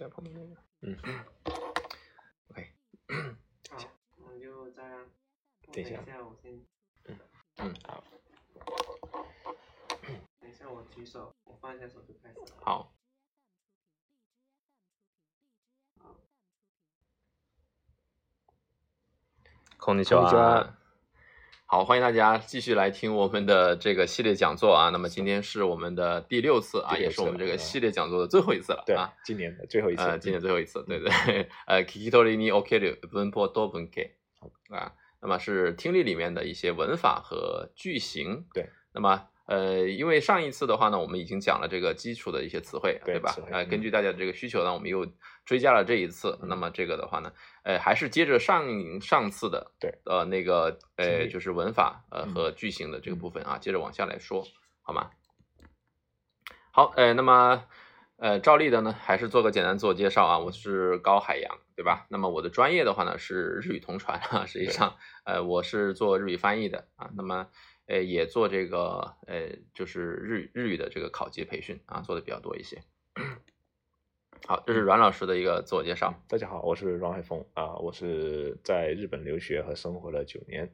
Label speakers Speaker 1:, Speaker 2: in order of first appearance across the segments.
Speaker 1: 在旁边那个，
Speaker 2: 嗯
Speaker 1: ，OK，
Speaker 3: 等一下，我就这样，
Speaker 2: 等一下，
Speaker 3: 我先，
Speaker 2: 嗯嗯，好，
Speaker 3: 等一下我举手，我放下手机开始，
Speaker 1: 好，こんにちは。好，欢迎大家继续来听我们的这个系列讲座啊。那么今天是我们的第六次啊，也是我们这个系列讲座的最后一次了。
Speaker 2: 对
Speaker 1: 啊，
Speaker 2: 今年的最后一次，
Speaker 1: 今年最后一次，对对。呃，kikitolini oki u benpo do b e n k 啊，那么是听力里面的一些文法和句型。
Speaker 2: 对，
Speaker 1: 那么。呃，因为上一次的话呢，我们已经讲了这个基础的一些词汇，
Speaker 2: 对吧？
Speaker 1: 呃，根据大家的这个需求呢，我们又追加了这一次。那么这个的话呢，呃，还是接着上上次的，
Speaker 2: 对，
Speaker 1: 呃，那个呃，就是文法呃和句型的这个部分啊，接着往下来说，好吗？好，呃，那么呃，照例的呢，还是做个简单自我介绍啊，我是高海洋，对吧？那么我的专业的话呢，是日语同传啊，实际上，呃，我是做日语翻译的啊，那么。哎，也做这个，哎，就是日日语的这个考级培训啊，做的比较多一些。好，这是阮老师的一个自我介绍。
Speaker 2: 大家好，我是阮海峰啊，我是在日本留学和生活了九年。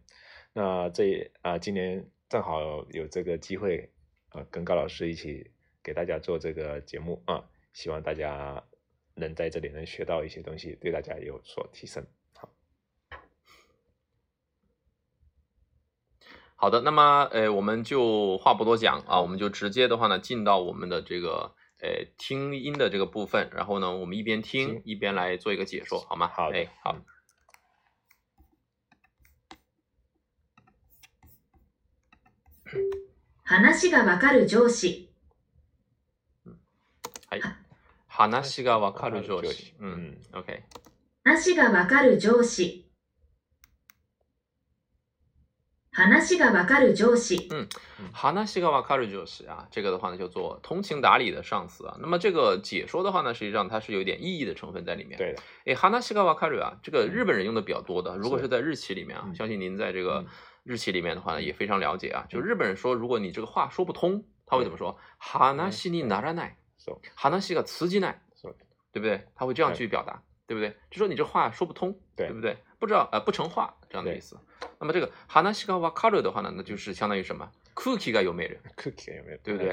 Speaker 2: 那这啊，今年正好有这个机会啊，跟高老师一起给大家做这个节目啊，希望大家能在这里能学到一些东西，对大家有所提升。好
Speaker 1: 的，那么，诶，我们就话不多讲啊，我们就直接的话呢，进到我们的这个，诶，听音的这个部分，然后呢，我们一边听一边来做一个解说，好吗？
Speaker 2: 好，
Speaker 1: 哎，好。
Speaker 4: 話しが分かる上司。
Speaker 1: 嗯，是。話しが分かる上司。
Speaker 2: 嗯
Speaker 1: ，OK。
Speaker 4: 話しが分かる上司。“哈纳西かる卡上司，
Speaker 1: 嗯，哈纳西卡瓦卡上司啊，这个的话呢叫做通情达理的上司啊。那么这个解说的话呢，实际上它是有点意义的成分在里面。
Speaker 2: 对的，
Speaker 1: 哎，哈纳西かる卡啊，这个日本人用的比较多的。如果
Speaker 2: 是
Speaker 1: 在日企里面啊，相信您在这个日企里面的话呢，也非常了解啊。就日本人说，如果你这个话说不通，他会怎么说？哈纳西尼ない。話哈纳西
Speaker 2: 卡茨
Speaker 1: 对不对？他会这样去表达，对不对？就说你这话说不通，
Speaker 2: 对
Speaker 1: 不对？不知道，呃，不成话。这样的意思。那么这个 hanashika wakaru 的话呢，那就是相当于什么？cookie 有没
Speaker 2: 有？cookie 有没有？
Speaker 1: 对不对？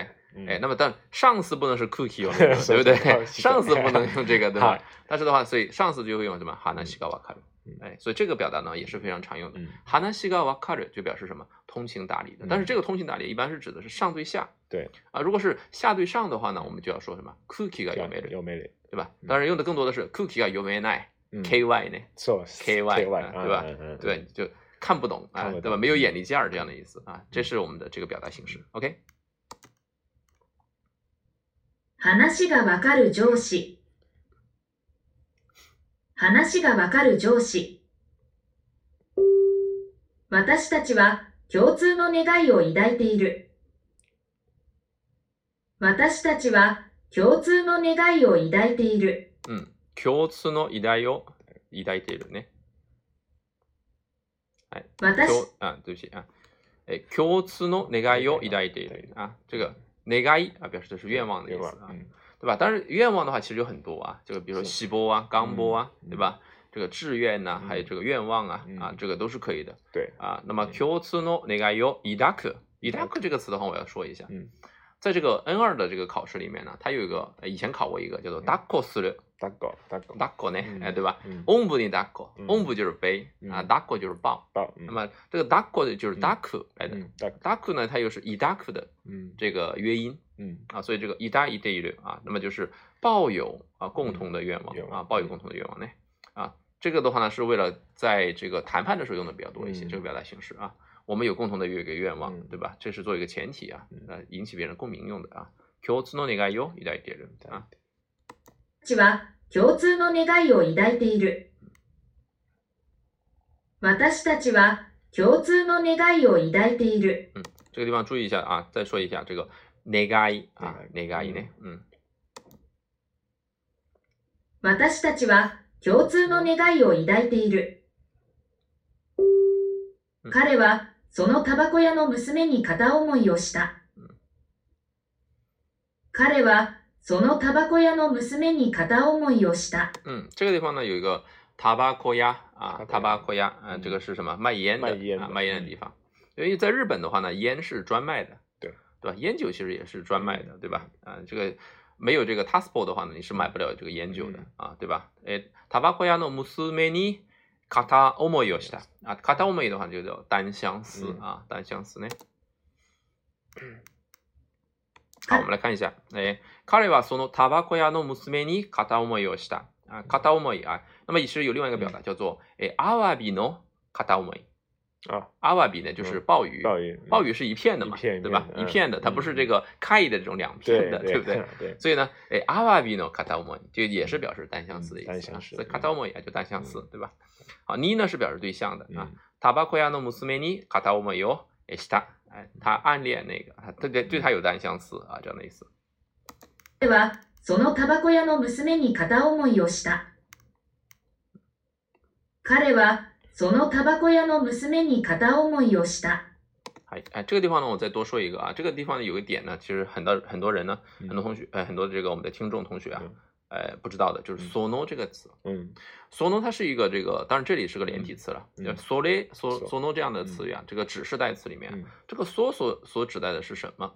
Speaker 1: 哎，那么但上司不能是 cookie 有没有？对不对？上司不能用这个，对吧？但是的话，所以上司就会用什么 hanashika
Speaker 2: wakaru？
Speaker 1: 哎，所以这个表达呢也是非常常用的。hanashika wakaru 就表示什么？通情达理的。但是这个通情达理一般是指的是上对下。
Speaker 2: 对
Speaker 1: 啊，如果是下对上的话呢，我们就要说什么？cookie 有没有？
Speaker 2: 有没有？
Speaker 1: 对吧？当然用的更多的是 cookie 有没有
Speaker 2: 奈？
Speaker 1: KY 呢？
Speaker 2: 是
Speaker 1: KY，对吧？对，就看不懂啊，对吧？没有眼力劲儿这样的意思啊，这是我们的这个表达形式。OK。
Speaker 4: 話がわかる上司。話がわかる上司。私たちは共通の願いを抱いている。私たちは共通の願いを抱いている。
Speaker 1: 共通の願いを抱いているね。啊，对不起啊。共通の願いを抱いている啊，这个“願い”啊表示的是愿望的意思啊，对吧？但是愿望的话其实有很多啊，这个比如说希波啊、刚波啊，对吧？这个志愿呐，还有这个愿望啊啊，这个都是可以的。
Speaker 2: 对
Speaker 1: 啊，那么共通の願いを抱く、抱く这个词的话，我要说一下。
Speaker 2: 嗯。
Speaker 1: 在这个 N 二的这个考试里面呢，它有一个以前考过一个叫做
Speaker 2: dako 的
Speaker 1: dako dako dako 呢，哎对吧
Speaker 2: ？omu
Speaker 1: ni dako omu 就是背啊，dako 就是抱
Speaker 2: 抱。
Speaker 1: 那么这个 dako 的就是
Speaker 2: d
Speaker 1: a k o 来的
Speaker 2: d a
Speaker 1: k o 呢它又是 i d a
Speaker 2: k o 的
Speaker 1: 这个约音，
Speaker 2: 嗯
Speaker 1: 啊，所以这个 ida ida i 啊，那么就是抱有啊共同的愿望啊，抱有共同的愿望呢啊，这个的话呢是为了在这个谈判的时候用的比较多一些这个表达形式啊。我们有共同的一个愿望，对吧？这是做一个前提啊，那引起别人共鸣用的啊。共通の願いを抱いているみ
Speaker 4: たいな。私は共通の願いを抱いている。私たちは共通の願いを抱いている。
Speaker 1: 嗯，这个地方注意一下啊，再说一下这个願い啊，願
Speaker 2: い
Speaker 1: ね。嗯。
Speaker 4: 私たちは共通の願いを抱いている。彼はそのタバコ屋の娘に肩を思いをした。
Speaker 1: 嗯，这个地方呢有一个タバコ屋啊，タバコ屋，
Speaker 2: 嗯，
Speaker 1: 这个是什么？卖烟的，
Speaker 2: 卖烟的
Speaker 1: 地方。因为在日本的话呢，烟是专卖的，
Speaker 2: 对
Speaker 1: 对吧？烟酒其实也是专卖的，对吧？啊，这个没有这个タスポ的话呢，你是买不了这个烟酒的啊，对吧？え、タバコ屋の娘に片思いをした。あ片思いの感じダ单相思、
Speaker 2: う
Speaker 1: ん、あ、单相思ね。好、我们来看一下。え彼はそのタバコ屋の娘に片思いをした。あ片思い。あ那么也是有另外一个表达叫做、アワビの片思い。
Speaker 2: 啊，
Speaker 1: 阿瓦比呢，就是鲍鱼。
Speaker 2: 鲍鱼，
Speaker 1: 鲍鱼是一片的嘛，对吧？一片的，它不是这个开的这种两片的，
Speaker 2: 对
Speaker 1: 不 对？所以呢，哎，阿瓦比呢，卡塔乌莫尼就也是表示单相思的意思。
Speaker 2: 单相思。
Speaker 1: 卡塔乌莫也就单相思，对吧？好，妮呢是表示对象的啊。
Speaker 2: 塔
Speaker 1: タバコ屋の娘にカタオモイをした。哎，他暗恋那个，对对，对他有单相思啊，这样的意思。
Speaker 4: 他把那个烟馆的姑娘心里暗恋上了。そのタバコ屋の娘に片思いをした。
Speaker 1: 哎哎，这个地方呢，我再多说一个啊。这个地方呢，有个点呢，其实很多很多人呢，很多同学，哎，很多这个我们的听众同学啊，呃，不知道的就是 “sono” 这个词。
Speaker 2: 嗯
Speaker 1: ，“sono” 它是一个这个，当然这里是个连体词了
Speaker 2: s
Speaker 1: o l e
Speaker 2: s
Speaker 1: o n o 这样的词语啊，这个指示代词里面，这个 “so” 所所指代的是什么？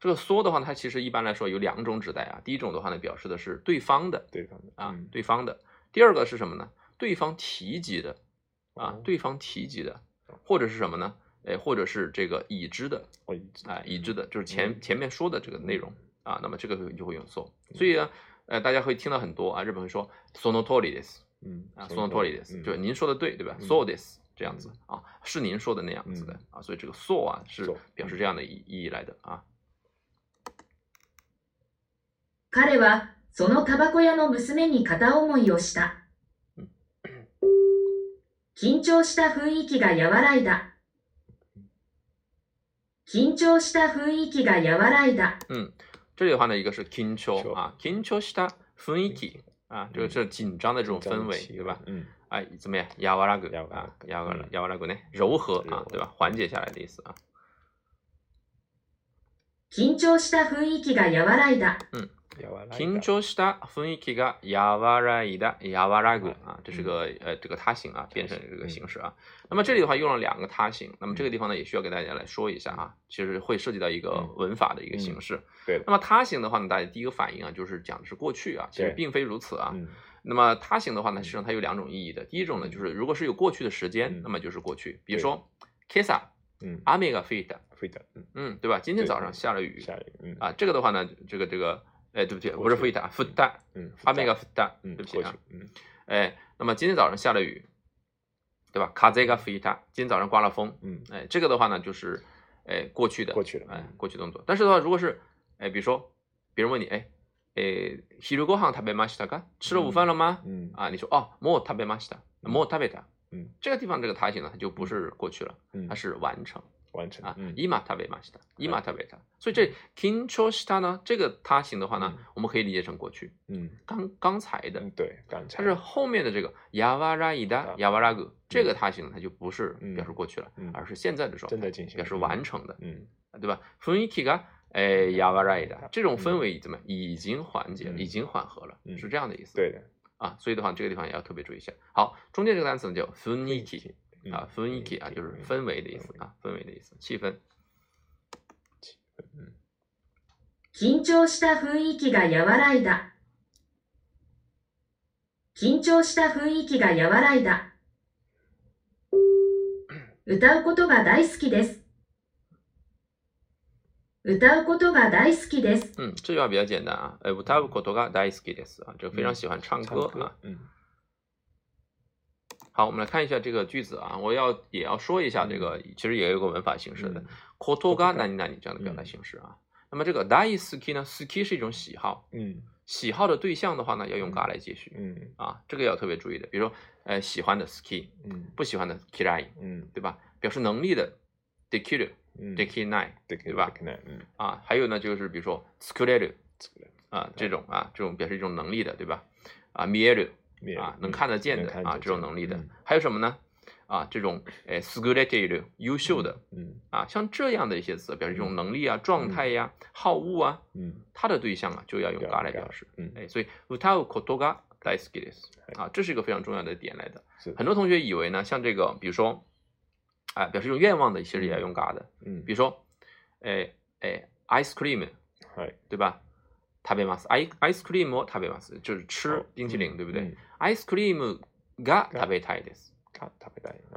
Speaker 1: 这个 “so” 的话，它其实一般来说有两种指代啊。第一种的话呢，表示的是对方的，
Speaker 2: 对方的
Speaker 1: 啊，对方的。第二个是什么呢？对方提及的。啊，对方提及的，或者是什么呢？哎，或者是这个已知的，啊，已知的，就是前前面说的这个内容啊。那么这个就会用 so，所以呢，呃，大家会听到很多啊，日本会说 sono torides，
Speaker 2: 嗯，
Speaker 1: 啊，sono
Speaker 2: torides，
Speaker 1: 就您说的对，对吧？so this 这样子啊，是您说的那样子的啊。所以这个 so 啊，是表示这样的意意义来的啊。
Speaker 4: 彼はそのタバコ屋の娘に肩思いをした。緊張した雰囲気が和らいだ。緊張した雰囲気が和らいだ。
Speaker 1: 嗯，这里的话呢，一个是
Speaker 2: 緊張
Speaker 1: 啊，緊張した雰囲気啊，这是紧张的这种氛围，对吧？
Speaker 2: 嗯，
Speaker 1: 哎，怎么样？らぐ啊，和ら和らぐ柔和啊，对吧？缓解下来的意思啊。
Speaker 4: 緊張した雰囲気が和らいだ。
Speaker 2: 嗯。平州
Speaker 1: 西大分一气噶亚瓦拉伊的亚瓦拉古啊，这是个呃这个他形啊，变成这个形式啊。那么这里的话用了两个他形，那么这个地方呢也需要给大家来说一下啊，其实会涉及到一个文法的一个形式。
Speaker 2: 对，
Speaker 1: 那么他形的话呢，大家第一个反应啊就是讲的是过去啊，其实并非如此啊。那么他形的话呢，实际上它有两种意义的。第一种呢，就是如果是有过去的时间，那么就是过去，比如说 kisa，
Speaker 2: 嗯
Speaker 1: ，amiga
Speaker 2: fit fit，嗯，
Speaker 1: 对吧？今天早上下了雨，
Speaker 2: 下雨，嗯
Speaker 1: 啊，这个的话呢，这个这个。哎，对不起，我是富伊达，富伊
Speaker 2: 嗯，
Speaker 1: 阿美个富伊
Speaker 2: 嗯，
Speaker 1: 对不起啊，
Speaker 2: 嗯，
Speaker 1: 哎，那么今天早上下了雨，对吧？卡ゼ个ふいた。今天早上刮了风，
Speaker 2: 嗯，
Speaker 1: 哎，这个的话呢，就是，哎，过去的，
Speaker 2: 过去的，
Speaker 1: 哎，过去动作。但是的话，如果是，哎，比如说，别人问你，哎，哎，ヒルゴ行食べたました吃了午饭了吗？
Speaker 2: 嗯，
Speaker 1: 啊，你说，哦，も食べたました。も食べた。
Speaker 2: 嗯，
Speaker 1: 这个地方这个他形呢，它就不是过去了，它是完成。
Speaker 2: 完成啊，
Speaker 1: 伊玛他贝玛西达，伊玛他贝达，所以这 kinchoshita 呢，这个他形的话呢，我们可以理解成过去，
Speaker 2: 嗯，
Speaker 1: 刚刚才的，
Speaker 2: 对，刚才，
Speaker 1: 但是后面的这个 yawarai da，yawarag，这个他形它就不是表示过去了，而是现在的状态，
Speaker 2: 正在进行，
Speaker 1: 表示完成的，
Speaker 2: 嗯，
Speaker 1: 对吧？funi kiga，哎，yawarai da，这种氛围怎么已经缓解了，已经缓和了，是这样的意思，
Speaker 2: 对的，
Speaker 1: 啊，所以的话，这个地方也要特别注意一下。好，中间这个单词呢叫 funi k
Speaker 2: i
Speaker 1: 啊，雰囲気啊，就是氛围的意思啊，氛围的意思，气氛。
Speaker 4: 緊張した雰囲気が和らいだ。緊張した雰囲気が和らいだ。歌うことが大好きです。歌うことが大好きです。
Speaker 1: 嗯，这句话比较简单啊。歌うことが大好きです就非常喜欢唱歌
Speaker 2: 嗯。
Speaker 1: 好，我们来看一下这个句子啊，我要也要说一下这个，其实也有个文法形式的
Speaker 2: ，koto
Speaker 1: ga n a n nani 这样的表达形式啊。那么这个 dai ski 呢，ski 是一种喜好，
Speaker 2: 嗯，
Speaker 1: 喜好的对象的话呢，要用 ga 来接续，
Speaker 2: 嗯，
Speaker 1: 啊，这个要特别注意的，比如说，呃，喜欢的 ski，
Speaker 2: 嗯，
Speaker 1: 不喜欢的 kirai，
Speaker 2: 嗯，
Speaker 1: 对吧？表示能力的 dekiru，deki ni，
Speaker 2: 对
Speaker 1: 吧？
Speaker 2: 嗯，
Speaker 1: 啊，还有呢，就是比如说
Speaker 2: skuleru，
Speaker 1: 啊，这种啊，这种表示一种能力的，对吧？啊 m i e
Speaker 2: r u
Speaker 1: 啊，能看得见的啊，这种能力的，还有什么呢？啊，这种诶 s k i l e d 优秀的，
Speaker 2: 嗯，
Speaker 1: 啊，像这样的一些词，表示一种能力啊、状态呀、好恶啊，
Speaker 2: 嗯，
Speaker 1: 它的对象啊，就要用 ga 来表示，
Speaker 2: 嗯，
Speaker 1: 哎，所以 v t a kotoga ice c r e s 啊，这是一个非常重要的点来的。很多同学以为呢，像这个，比如说，啊，表示一种愿望的，其实也要用 ga 的，
Speaker 2: 嗯，
Speaker 1: 比如说，哎哎，ice cream，对吧？食べます。アイスクリーム食べます。就是吃冰淇淋，对不对？
Speaker 2: ア
Speaker 1: イスクリームが食べたいです。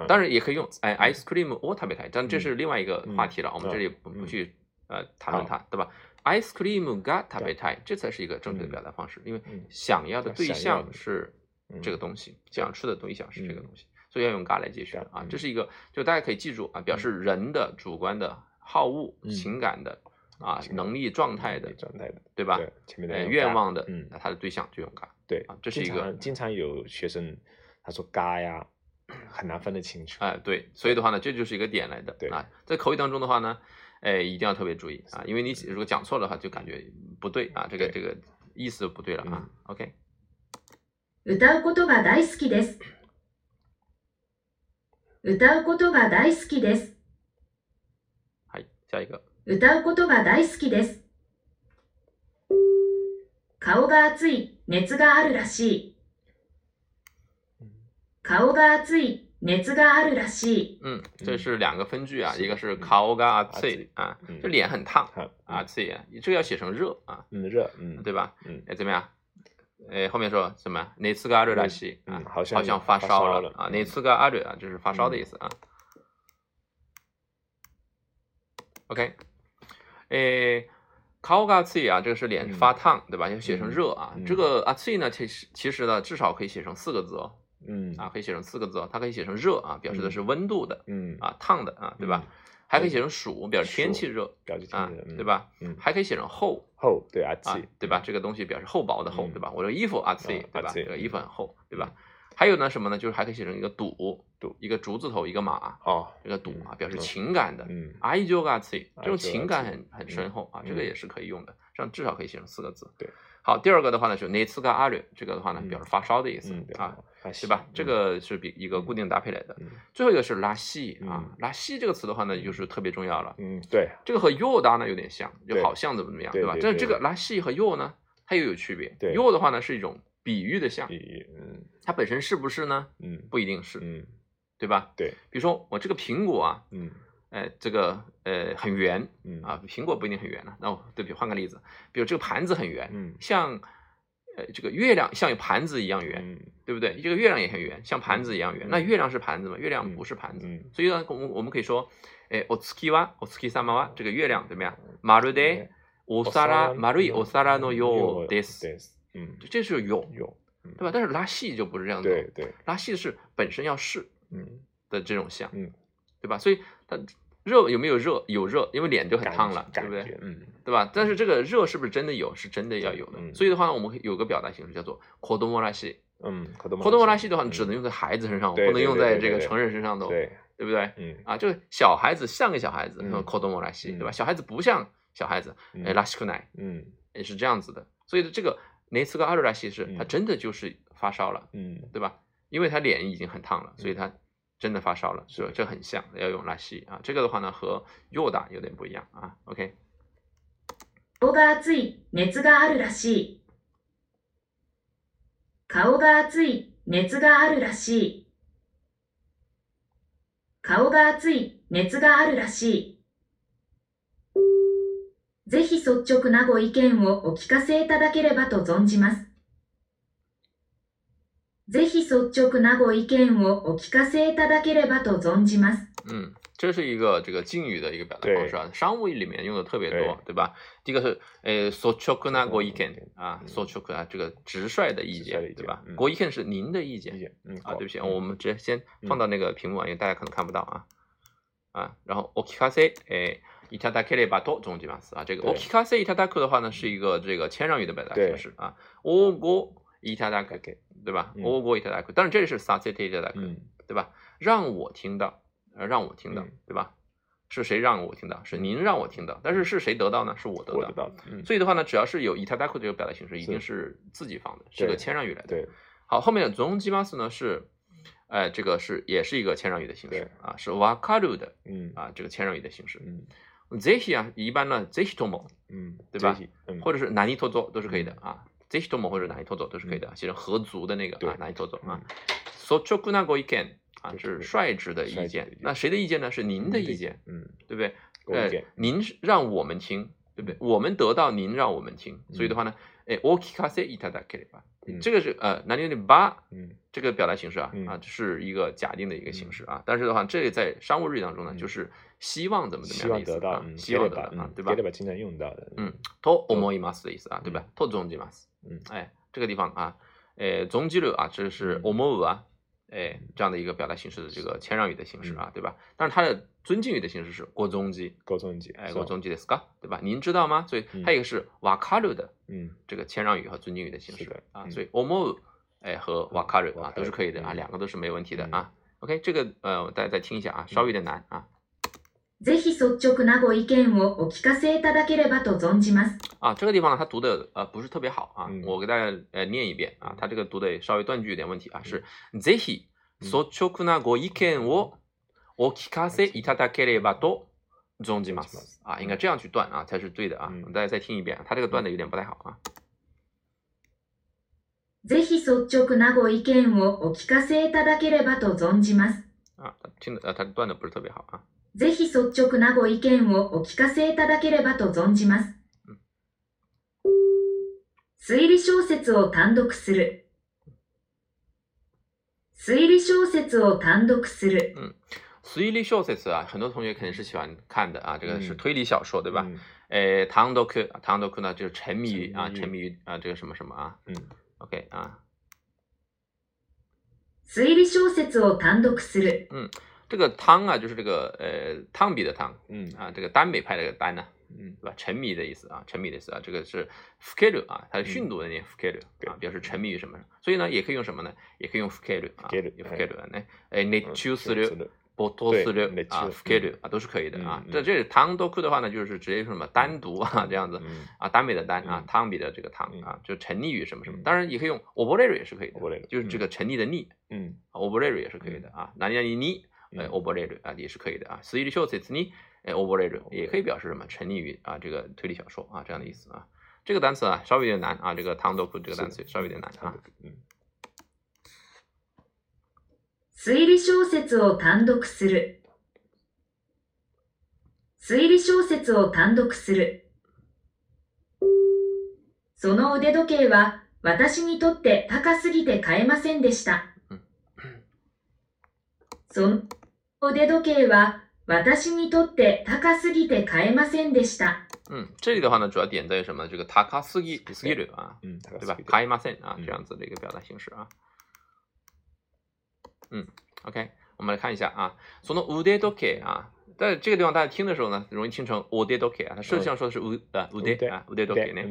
Speaker 1: 当然也可以用アイスクリームを食べたい。但这是另外一个话题了，我们这里不去呃谈论它，对吧？アイスクリームが食べたい这才是一个正确的表达方式，因为想要的对象是这个东西，想吃的东西是这个东西，所以要用が来接释啊。这是一个，就大家可以记住啊，表示人的主观的好恶情感的。啊，能力状态的
Speaker 2: 状态的，
Speaker 1: 对吧？
Speaker 2: 对，前面的
Speaker 1: 愿望的，
Speaker 2: 嗯，
Speaker 1: 那他的对象就用“嘎”。
Speaker 2: 对，
Speaker 1: 啊、这是一个
Speaker 2: 经常有学生他说“嘎呀”，很难分得清楚。
Speaker 1: 哎，对，所以的话呢，这就是一个点来的。
Speaker 2: 对
Speaker 1: 啊，在口语当中的话呢，哎，一定要特别注意啊，因为你如果讲错的话，就感觉不对啊，这个这个意思不对了啊。OK。
Speaker 4: 歌うことが大好きです。歌うことが大好きです。
Speaker 1: はい、じ一个。
Speaker 4: 歌うことが大好きです。顔が熱い、熱があるらしい。顔が熱い、熱があるらしい。
Speaker 1: 嗯，这是两个分句啊，一个是顔が
Speaker 2: 熱い
Speaker 1: 啊，就脸很烫啊，熱い，这个要写成热啊，
Speaker 2: 嗯热，嗯，
Speaker 1: 对吧？
Speaker 2: 嗯，
Speaker 1: 哎怎么样？哎后面说什么？熱があるらしい啊，
Speaker 2: 好像
Speaker 1: 好像发烧
Speaker 2: 了
Speaker 1: 啊，熱がある啊，就是发烧的意思啊。OK。诶 k a w a s i 啊，这个是脸发烫，对吧？要写成热啊。这个 a s i 呢，其实其实呢，至少可以写成四个字哦。
Speaker 2: 嗯
Speaker 1: 啊，可以写成四个字哦。它可以写成热啊，表示的是温度的，
Speaker 2: 嗯
Speaker 1: 啊，烫的啊，对吧？还可以写成暑，表示天气热，
Speaker 2: 表示天气热，
Speaker 1: 对吧？还可以写成厚，
Speaker 2: 厚对啊，
Speaker 1: 对吧？这个东西表示厚薄的厚，对吧？我这衣服 a
Speaker 2: i
Speaker 1: 对吧？这个衣服很厚，对吧？还有呢，什么呢？就是还可以写成一个“赌”，
Speaker 2: 赌
Speaker 1: 一个竹字头，一个马，
Speaker 2: 哦，
Speaker 1: 这个“赌”啊，表示情感的。
Speaker 2: 嗯，
Speaker 1: 爱久噶次，这种
Speaker 2: 情
Speaker 1: 感很很深厚啊，这个也是可以用的，这样至少可以写成四个字。
Speaker 2: 对，
Speaker 1: 好，第二个的话呢，就 n t 尼次 a a r 这个的话呢，表示发烧的意思啊，对吧？这个是比一个固定搭配来的。最后一个是拉细啊，拉细这个词的话呢，就是特别重要了。
Speaker 2: 嗯，对，
Speaker 1: 这个和 y o 又哒呢有点像，就好像怎么怎么样，
Speaker 2: 对吧？
Speaker 1: 但这个拉细和 y 又呢，它又有区别。
Speaker 2: 对，
Speaker 1: 又的话呢是一种。比喻的像，
Speaker 2: 比喻，嗯，
Speaker 1: 它本身是不是呢？
Speaker 2: 嗯，
Speaker 1: 不一定是，
Speaker 2: 嗯，
Speaker 1: 对吧？
Speaker 2: 对。
Speaker 1: 比如说我这个苹果啊，
Speaker 2: 嗯，
Speaker 1: 呃，这个呃很圆，
Speaker 2: 嗯
Speaker 1: 啊，苹果不一定很圆了。那我对比换个例子，比如这个盘子很圆，
Speaker 2: 嗯，
Speaker 1: 像呃这个月亮像盘子一样圆，
Speaker 2: 嗯，
Speaker 1: 对不对？这个月亮也很圆，像盘子一样圆。那月亮是盘子吗？月亮不是盘子。
Speaker 2: 嗯、
Speaker 1: 所以呢，我们我们可以说，哎，オツキワ、オツキ a マ a 这个月亮怎么样？丸で、お皿丸いお皿のようです。
Speaker 2: 嗯，
Speaker 1: 这是有
Speaker 2: 有，
Speaker 1: 对吧？但是拉细就不是这样的，
Speaker 2: 对对，
Speaker 1: 拉细是本身要试，
Speaker 2: 嗯
Speaker 1: 的这种像，
Speaker 2: 嗯，
Speaker 1: 对吧？所以它热有没有热？有热，因为脸就很烫了，对不对？
Speaker 2: 嗯，
Speaker 1: 对吧？但是这个热是不是真的有？是真的要有的。所以的话呢，我们有个表达形式叫做 “cold more 拉细”，
Speaker 2: 嗯
Speaker 1: ，“cold more 拉细”的话只能用在孩子身上，不能用在这个成人身上头，
Speaker 2: 对
Speaker 1: 对不对？
Speaker 2: 嗯
Speaker 1: 啊，就是小孩子像个小孩子用 “cold more 拉
Speaker 2: 细”，
Speaker 1: 对吧？小孩子不像小孩子，哎拉 a s 奶”，
Speaker 2: 嗯，
Speaker 1: 也是这样子的。所以这个。那是个阿尔拉西，是，他真的就是发烧了，
Speaker 2: 嗯，
Speaker 1: 对吧？因为他脸已经很烫了，所以他真的发烧了，所以这很像要用拉西啊。这个的话呢，和右打有点不一样啊。OK，
Speaker 4: 顔が熱い、熱があるらしい。顔が熱い、熱があるらしい。顔が熱い、熱があるらしい。ぜひ率直なご意見をお聞かせいただければと存じます。ぜひ率直なご意見をお聞かせいただければと存じます。
Speaker 1: 嗯，这是一个这个敬语的一个表达方式啊，商务里面用的特别多，对对吧？第一个是呃，so c h o k na go iken 啊
Speaker 2: ，so
Speaker 1: c h o k 啊，这个直率的意见，对吧？go iken 是您的意见，
Speaker 2: 嗯
Speaker 1: 啊，对不起，我们直接先放到那个屏幕啊，因为大家可能看不到啊啊，然后 o k a s e 哎。ita dakkele 把多总集巴斯啊，这个 okikase i t d a k u 的话呢，是一个这个谦让语的表达形式啊。ogo itadakke 对吧
Speaker 2: ？ogo
Speaker 1: i t a d a k 但是这里是 sasete i d a
Speaker 2: k
Speaker 1: 对吧？让我听到，呃，让我听到对吧？是谁让我听到？是您让我听到，但是是谁得到呢？是我得到。所以的话呢，只要是有 ita dakke 这个表达形式，一定
Speaker 2: 是
Speaker 1: 自己放的，是个谦让语来的。好，后面的总集巴斯呢是，哎，这个是也是一个谦让语的形式啊，是 w 卡鲁的，
Speaker 2: 嗯
Speaker 1: 啊，这个谦让语的形式，
Speaker 2: 嗯。
Speaker 1: 这些啊，一般呢这些托某，
Speaker 2: 嗯，
Speaker 1: 对吧？或者是哪里托做都是可以的啊，这些托某或者哪里托做都是可以的，写成合足的那个啊，哪里托做啊。Socho kunago iken 啊，是率直的意
Speaker 2: 见。
Speaker 1: 那谁的意见呢？是您的意见，
Speaker 2: 嗯，
Speaker 1: 对不对？
Speaker 2: 对，
Speaker 1: 您让我们听，对不对？我们得到您让我们听，所以的话呢，哎，Oki kase i
Speaker 2: t a d a k a
Speaker 1: 这个是呃，南京的八，
Speaker 2: 嗯，
Speaker 1: 这个表达形式啊，啊，是一个假定的一个形式啊。但是的话，这个在商务日语当中呢，就是希望怎么怎么样的意思啊，希望得到啊，对吧？
Speaker 2: 得到吧，经常用到的，
Speaker 1: 嗯，と思います的意思啊，对吧？と尊敬ます，
Speaker 2: 嗯，
Speaker 1: 哎，这个地方啊，哎，尊敬了啊，这是我们我啊，哎，这样的一个表达形式的这个谦让语的形式啊，对吧？但是它的。尊敬语的形式是“郭宗基”，
Speaker 2: 郭宗基
Speaker 1: 哎，郭宗基的 “sk”，对吧？您知道吗？所以还有一个是“瓦卡鲁”的，
Speaker 2: 嗯，
Speaker 1: 这个谦让语和尊敬语的形式啊。所以 “omu” 哎和“瓦卡鲁”啊都是可以的啊，两个都是没问题的啊。OK，这个呃，大家再听一下啊，稍微有点难啊。
Speaker 4: ぜひ率直なご意見をお聞かせいただければと存じます。
Speaker 1: 啊，这个地方呢，它读的呃不是特别好啊，我给大家呃念一遍啊，它这个读的稍微断句有点问题啊，是“ぜひ率直なご意見を”。お聞かせいただければと存じます。あ、应该这样去断啊，才是对的啊。大家再听一遍，他这个断的有点不太好啊。
Speaker 4: ぜひ率直なご意見をお聞かせいただければと存じます。
Speaker 1: 啊，听的啊，他断的不是特别好啊。
Speaker 4: ぜひ率直なご意見をお聞かせいただければと存じます。推理小説を単独する。推理小説を単独する。
Speaker 1: 嗯推理小说啊，很多同学肯定是喜欢看的啊。这个是推理小说对吧？唐哎，単唐単独呢，就是沉迷于啊，
Speaker 2: 沉迷于
Speaker 1: 啊，这个什么什么啊？
Speaker 2: 嗯
Speaker 1: ，OK 啊。
Speaker 4: 推理小说を単独する。
Speaker 1: 嗯，这个汤啊，就是这个呃，汤比的汤。
Speaker 2: 嗯
Speaker 1: 啊，这个耽美派这个耽呢，
Speaker 2: 嗯，
Speaker 1: 对吧？沉迷的意思啊，沉迷的意思啊，这个是 k 複刻る啊，它是训读的那複刻
Speaker 2: る
Speaker 1: 啊，表示沉迷于什么？所以呢，也可以用什么呢？也可以用複刻る啊，
Speaker 2: 複刻る、
Speaker 1: 複刻る。哎，need to する。波多斯列啊，弗克列啊，都是可以的啊。这这是汤多库的话呢，就是直接什么单独啊，这样子啊，单笔的单啊，汤笔的这个汤啊，就沉溺于什么什么。当然也可以用奥博雷瑞也是可以的，就是这个沉溺的溺，
Speaker 2: 嗯，
Speaker 1: 奥博雷瑞也是可以的啊。哪里哪里溺，哎，
Speaker 2: 奥
Speaker 1: 博雷瑞啊也是可以的啊。斯里秀斯涅，哎，奥博雷瑞也可以表示什么沉溺于啊这个推理小说啊这样的意思啊。这个单词啊稍微有点难啊，这个汤多库这个单词稍微有点难啊。
Speaker 4: 推理小説を単独する。推理小説を単独する。その腕時計は私にとって高すぎて買えませんでした。その腕時計は私にとって高すぎて買えませんでした。
Speaker 1: 嗯，这里的话呢，主要点在于什么？这个“高すぎ”“すぎる”啊，
Speaker 2: 嗯，
Speaker 1: 对吧？“買ません”啊，这样子的一个表达形式啊。嗯嗯，OK，我们来看一下啊，从の五で多け啊，在这个地方大家听的时候呢，容易听成五で多け啊，它实际上说的是五呃五で啊五で多け
Speaker 2: 呢。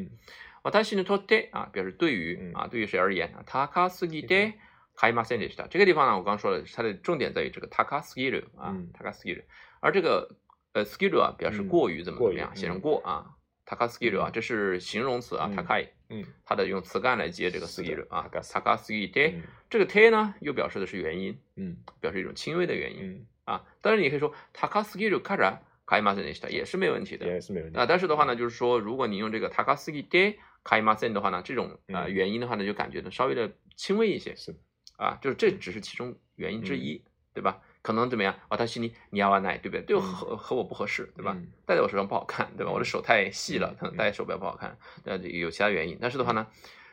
Speaker 1: 私はにとって啊，表示对于啊，对于谁而言啊。他が過ぎて、買いまでした。这个地方呢，我刚刚说了，它的重点在于这个他が過ぎる啊，
Speaker 2: 他
Speaker 1: が過ぎる。而这个呃過ぎる啊，表示过于怎么怎么样，写成过啊。t a k a s k i r o 啊，这是形容词啊，takai，
Speaker 2: 嗯，
Speaker 1: 它的用词干来接这个
Speaker 2: s
Speaker 1: k
Speaker 2: i r o
Speaker 1: 啊
Speaker 2: t a
Speaker 1: k a s k
Speaker 2: i r e
Speaker 1: 这个 de 呢又表示的是原因，
Speaker 2: 嗯，
Speaker 1: 表示一种轻微的原因啊，当然你可以说 t a k a s k i r o kara kaimasen i s t a 也是没问题的，
Speaker 2: 也是没问题。
Speaker 1: 啊，但是的话呢，就是说如果你用这个 t a k a s k i r e kaimasen 的话呢，这种呃原因的话呢，就感觉呢稍微的轻微一些，
Speaker 2: 是，
Speaker 1: 啊，就是这只是其中原因之一，对吧？可能怎么样？私に似合わない，对不对？
Speaker 2: 就
Speaker 1: 和和我不合适，对吧？戴在我手上不好看，对吧？我的手太细了，可能戴手表不好看，那有其他原因。但是的话呢，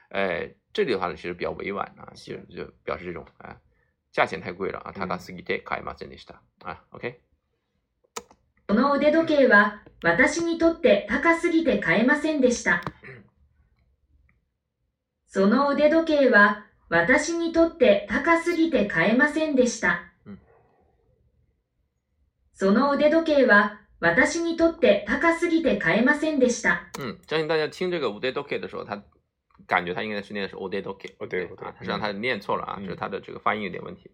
Speaker 1: 呃，这里的话呢，其实比较委婉啊，就就表示这种啊，价钱太贵了啊，高すぎて買いませんでした啊。OK。
Speaker 4: この腕時計は私にとって高すぎて買えませんでした。その腕時計は私にとって高すぎて買えませんでした。その腕時計は私にとって高すぎて買えませんでした。
Speaker 1: 嗯，相信大家听这个腕时候，他感觉他应该是念的是 odedoke，
Speaker 2: 哦
Speaker 1: 对，啊，实际上他念错了啊，就是他的这个发音有点问题。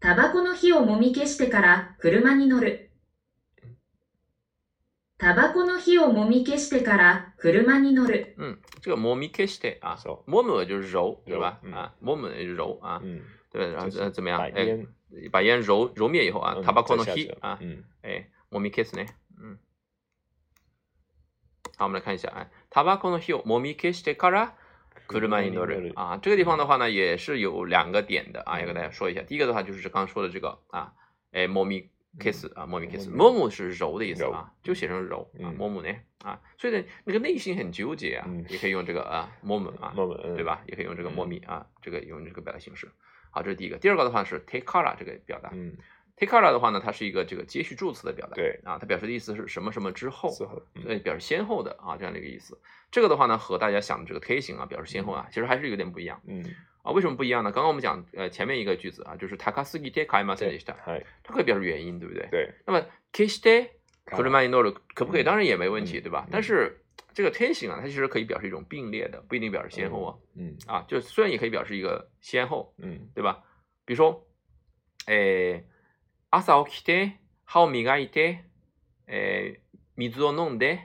Speaker 4: タバコの火をもみ消してから車に乗る。タバコの火をもみ消してから車に乗る。
Speaker 1: ん、这个もみ消して啊，揉，揉就是揉，对吧？啊，揉也是揉啊，对，然后怎么样？哎。
Speaker 2: 把烟
Speaker 1: 揉揉灭以后啊，他把可
Speaker 2: 能吸啊，
Speaker 1: 哎，m
Speaker 2: i
Speaker 1: k i s s 呢？嗯，好，我们来看一下啊，他把可能吸摸 o case 的咖拉，苦日曼印度人啊，这个地方的话呢，也是有两个点的啊，要跟大家说一下。第一个的话就是刚刚说的这个啊，哎，m i k i s s 啊，m i k i s e 摸摸是揉的意思啊，就写成揉啊，摸摸呢啊，所以呢，那个内心很纠结啊，也可以用这个啊，摸摸啊，对吧？也可以用这个 MOMI 啊，这个用这个表达形式。好，这是第一个。第二个的话是 t a k e c a r 这个表达，
Speaker 2: 嗯
Speaker 1: ，t a k e c a r 的话呢，它是一个这个接续助词的表达，
Speaker 2: 对
Speaker 1: 啊，它表示的意思是什么什么之后，对，表示先后的啊这样的一个意思。这个的话呢，和大家想的这个 t a 推型啊，表示先后啊，其实还是有点不一样，
Speaker 2: 嗯
Speaker 1: 啊，为什么不一样呢？刚刚我们讲呃前面一个句子啊，就是 takasuki de kaimasen
Speaker 2: k
Speaker 1: i
Speaker 2: s i
Speaker 1: 它可以表示原因，对不对？
Speaker 2: 对。
Speaker 1: 那么 kishi
Speaker 2: de
Speaker 1: k u m a i n o r u 可不可以？当然也没问题，对吧？但是这个天形啊，它其实可以表示一种并列的，不一定表示先后啊。
Speaker 2: 嗯
Speaker 1: 啊，就虽然也可以表示一个先后，
Speaker 2: 嗯，
Speaker 1: 对吧？比如说，诶，朝を起きて、歯を磨いて、水を飲んで、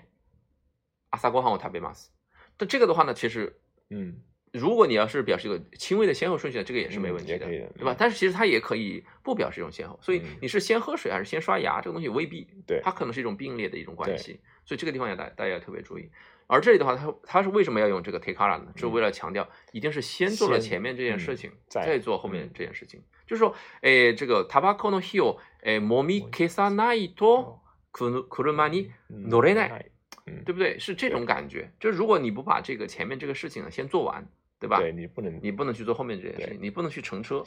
Speaker 1: 朝ごはんを食べます。但这个的话呢，其实，
Speaker 2: 嗯，
Speaker 1: 如果你要是表示一个轻微的先后顺序，这个也是没问题的，对吧？但是其实它也可以不表示一种先后，所以你是先喝水还是先刷牙，这个东西未必，
Speaker 2: 对，
Speaker 1: 它可能是一种并列的一种关系。所以这个地方也大，大家要特别注意。而这里的话，它它是为什么要用这个 takara e 呢？是为了强调一定是先做了前面这件事情，
Speaker 2: 再
Speaker 1: 做后面这件事情。就是说，诶，这个 tabako n hi o，诶，momikesa naito k
Speaker 2: u
Speaker 1: mani n o r
Speaker 2: na，
Speaker 1: 对不对？是这种感觉。就如果你不把这个前面这个事情呢先做完。对吧？
Speaker 2: 你不能
Speaker 1: 你不能去做后面这件事情，你不能去乘车，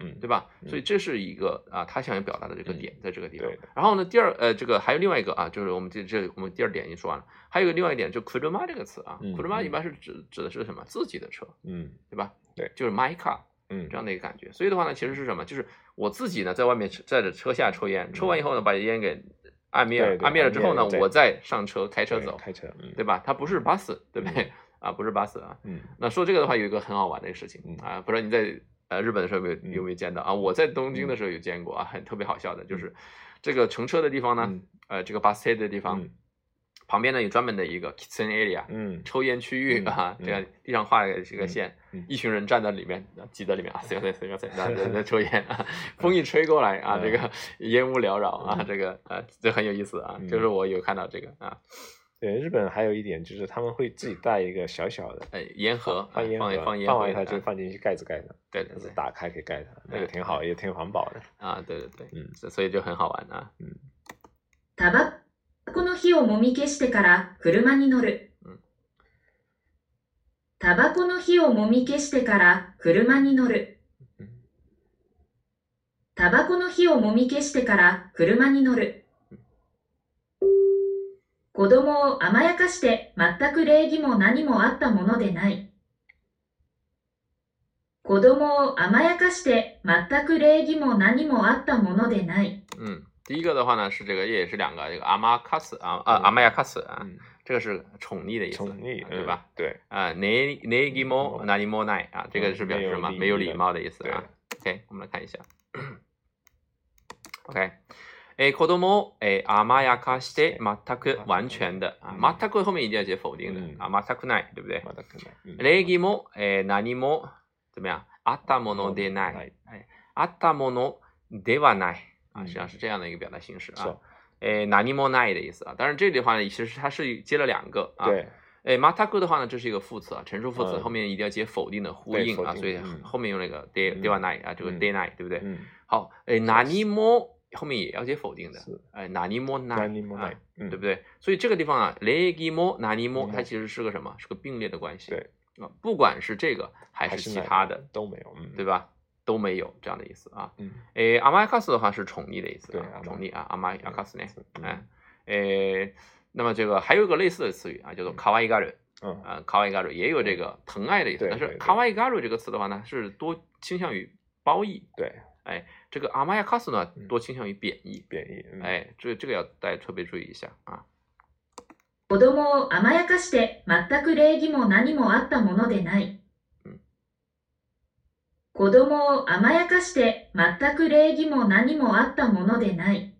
Speaker 2: 嗯，
Speaker 1: 对吧？所以这是一个啊，他想要表达的这个点在这个地方。然后呢，第二呃，这个还有另外一个啊，就是我们这这我们第二点已经说完了，还有个另外一点，就 “kuruma” 这个词啊，“kuruma” 一般是指指的是什么自己的车，
Speaker 2: 嗯，
Speaker 1: 对吧？
Speaker 2: 对，
Speaker 1: 就是 my car，
Speaker 2: 嗯，
Speaker 1: 这样的一个感觉。所以的话呢，其实是什么？就是我自己呢，在外面在这车下抽烟，抽完以后呢，把烟给按灭了，按灭了之后呢，我再上车开车走，
Speaker 2: 开车，
Speaker 1: 对吧？它不是 bus，对不对？啊，不是巴士啊，
Speaker 2: 嗯，
Speaker 1: 那说这个的话，有一个很好玩的一个事情啊，不知道你在呃日本的时候有没有，有没有见到啊？我在东京的时候有见过啊，很特别好笑的，就是这个乘车的地方呢，呃，这个巴士站的地方旁边呢有专门的一个 kitchen area，
Speaker 2: 嗯，
Speaker 1: 抽烟区域啊，这样地上画一个线，一群人站在里面，挤在里面啊，塞个塞塞个塞在在抽烟啊，风一吹过来啊，这个烟雾缭绕啊，这个啊，这很有意思啊，就是我有看到这个啊。
Speaker 2: 对日本还有一点就是他们会自己带一个小小的
Speaker 1: 哎烟盒，
Speaker 2: 放烟盒，
Speaker 1: 放
Speaker 2: 完以后
Speaker 1: 就
Speaker 2: 放进去盖子盖上，
Speaker 1: 对对对，
Speaker 2: 打开可以盖上，那个挺好，也挺环保的
Speaker 1: 啊。对对对，
Speaker 2: 嗯，
Speaker 1: 所以就很好玩啊。嗯。
Speaker 4: タバコの火をもみ消してから車に乗る。タバコの火をもみ消してから車に乗る。タバコの火をもみ消してから車に乗る。子供を甘やかして全く礼儀も何もあったものでない。子供を甘やかして全く礼儀も何もあったものでない。
Speaker 1: 嗯，第一个的话呢是这个，也是两个，这个阿玛卡斯啊啊阿玛亚卡斯啊，这个是宠溺的意思，
Speaker 2: 宠溺
Speaker 1: 对吧？
Speaker 2: 对
Speaker 1: 啊，内内吉莫那尼莫奈啊，这个是表示什么？没有礼貌的意思啊。OK，我们来看一下。OK。诶，子供も诶、あまやかして、全く完全的啊，まく后面一定要接否定的啊，まくない，对不对？
Speaker 2: まったくない。
Speaker 1: レギも诶、何も怎么样？あたものでな
Speaker 2: い、
Speaker 1: 诶、ったものではない。啊，实际上是这样的一个表达形式啊。诶、何もない的意思啊。当然这里的话呢，其实它是接了两个啊。诶、まったく的话呢，这是一个副词啊，陈述副词后面一定要接否定的呼应啊，所以后面用
Speaker 2: 了
Speaker 1: 一个 night 啊，这个
Speaker 2: で
Speaker 1: はない，对不对？好，诶、何も。后面也要接否定的，哎，ナニモナ？啊，对不对？所以这个地方啊，レギモナニ
Speaker 2: モ
Speaker 1: 它其实是个什么？是个并列的关系。
Speaker 2: 对
Speaker 1: 啊，不管是这个还是其他的
Speaker 2: 都没有，
Speaker 1: 对吧？都没有这样的意思啊。
Speaker 2: 嗯，
Speaker 1: 哎，阿玛エカス的话是宠溺的意思，
Speaker 2: 对，
Speaker 1: 宠溺啊，阿玛エカ斯呢？哎，哎，那么这个还有一个类似的词语啊，叫做卡ワイ嘎ル。
Speaker 2: 嗯，
Speaker 1: 啊，カワイガル也有这个疼爱的意思，但是卡ワイ嘎ル这个词的话呢，是多倾向于褒义。
Speaker 2: 对。
Speaker 1: 哎，这个阿玛亚卡斯呢，多倾向于贬义，
Speaker 2: 贬义。
Speaker 1: 哎，这这个要大家特别注意一下啊。
Speaker 4: 子供を甘やかして全く礼儀も何もあったものでない。子供を甘やかして全く礼儀も何もあったものでない。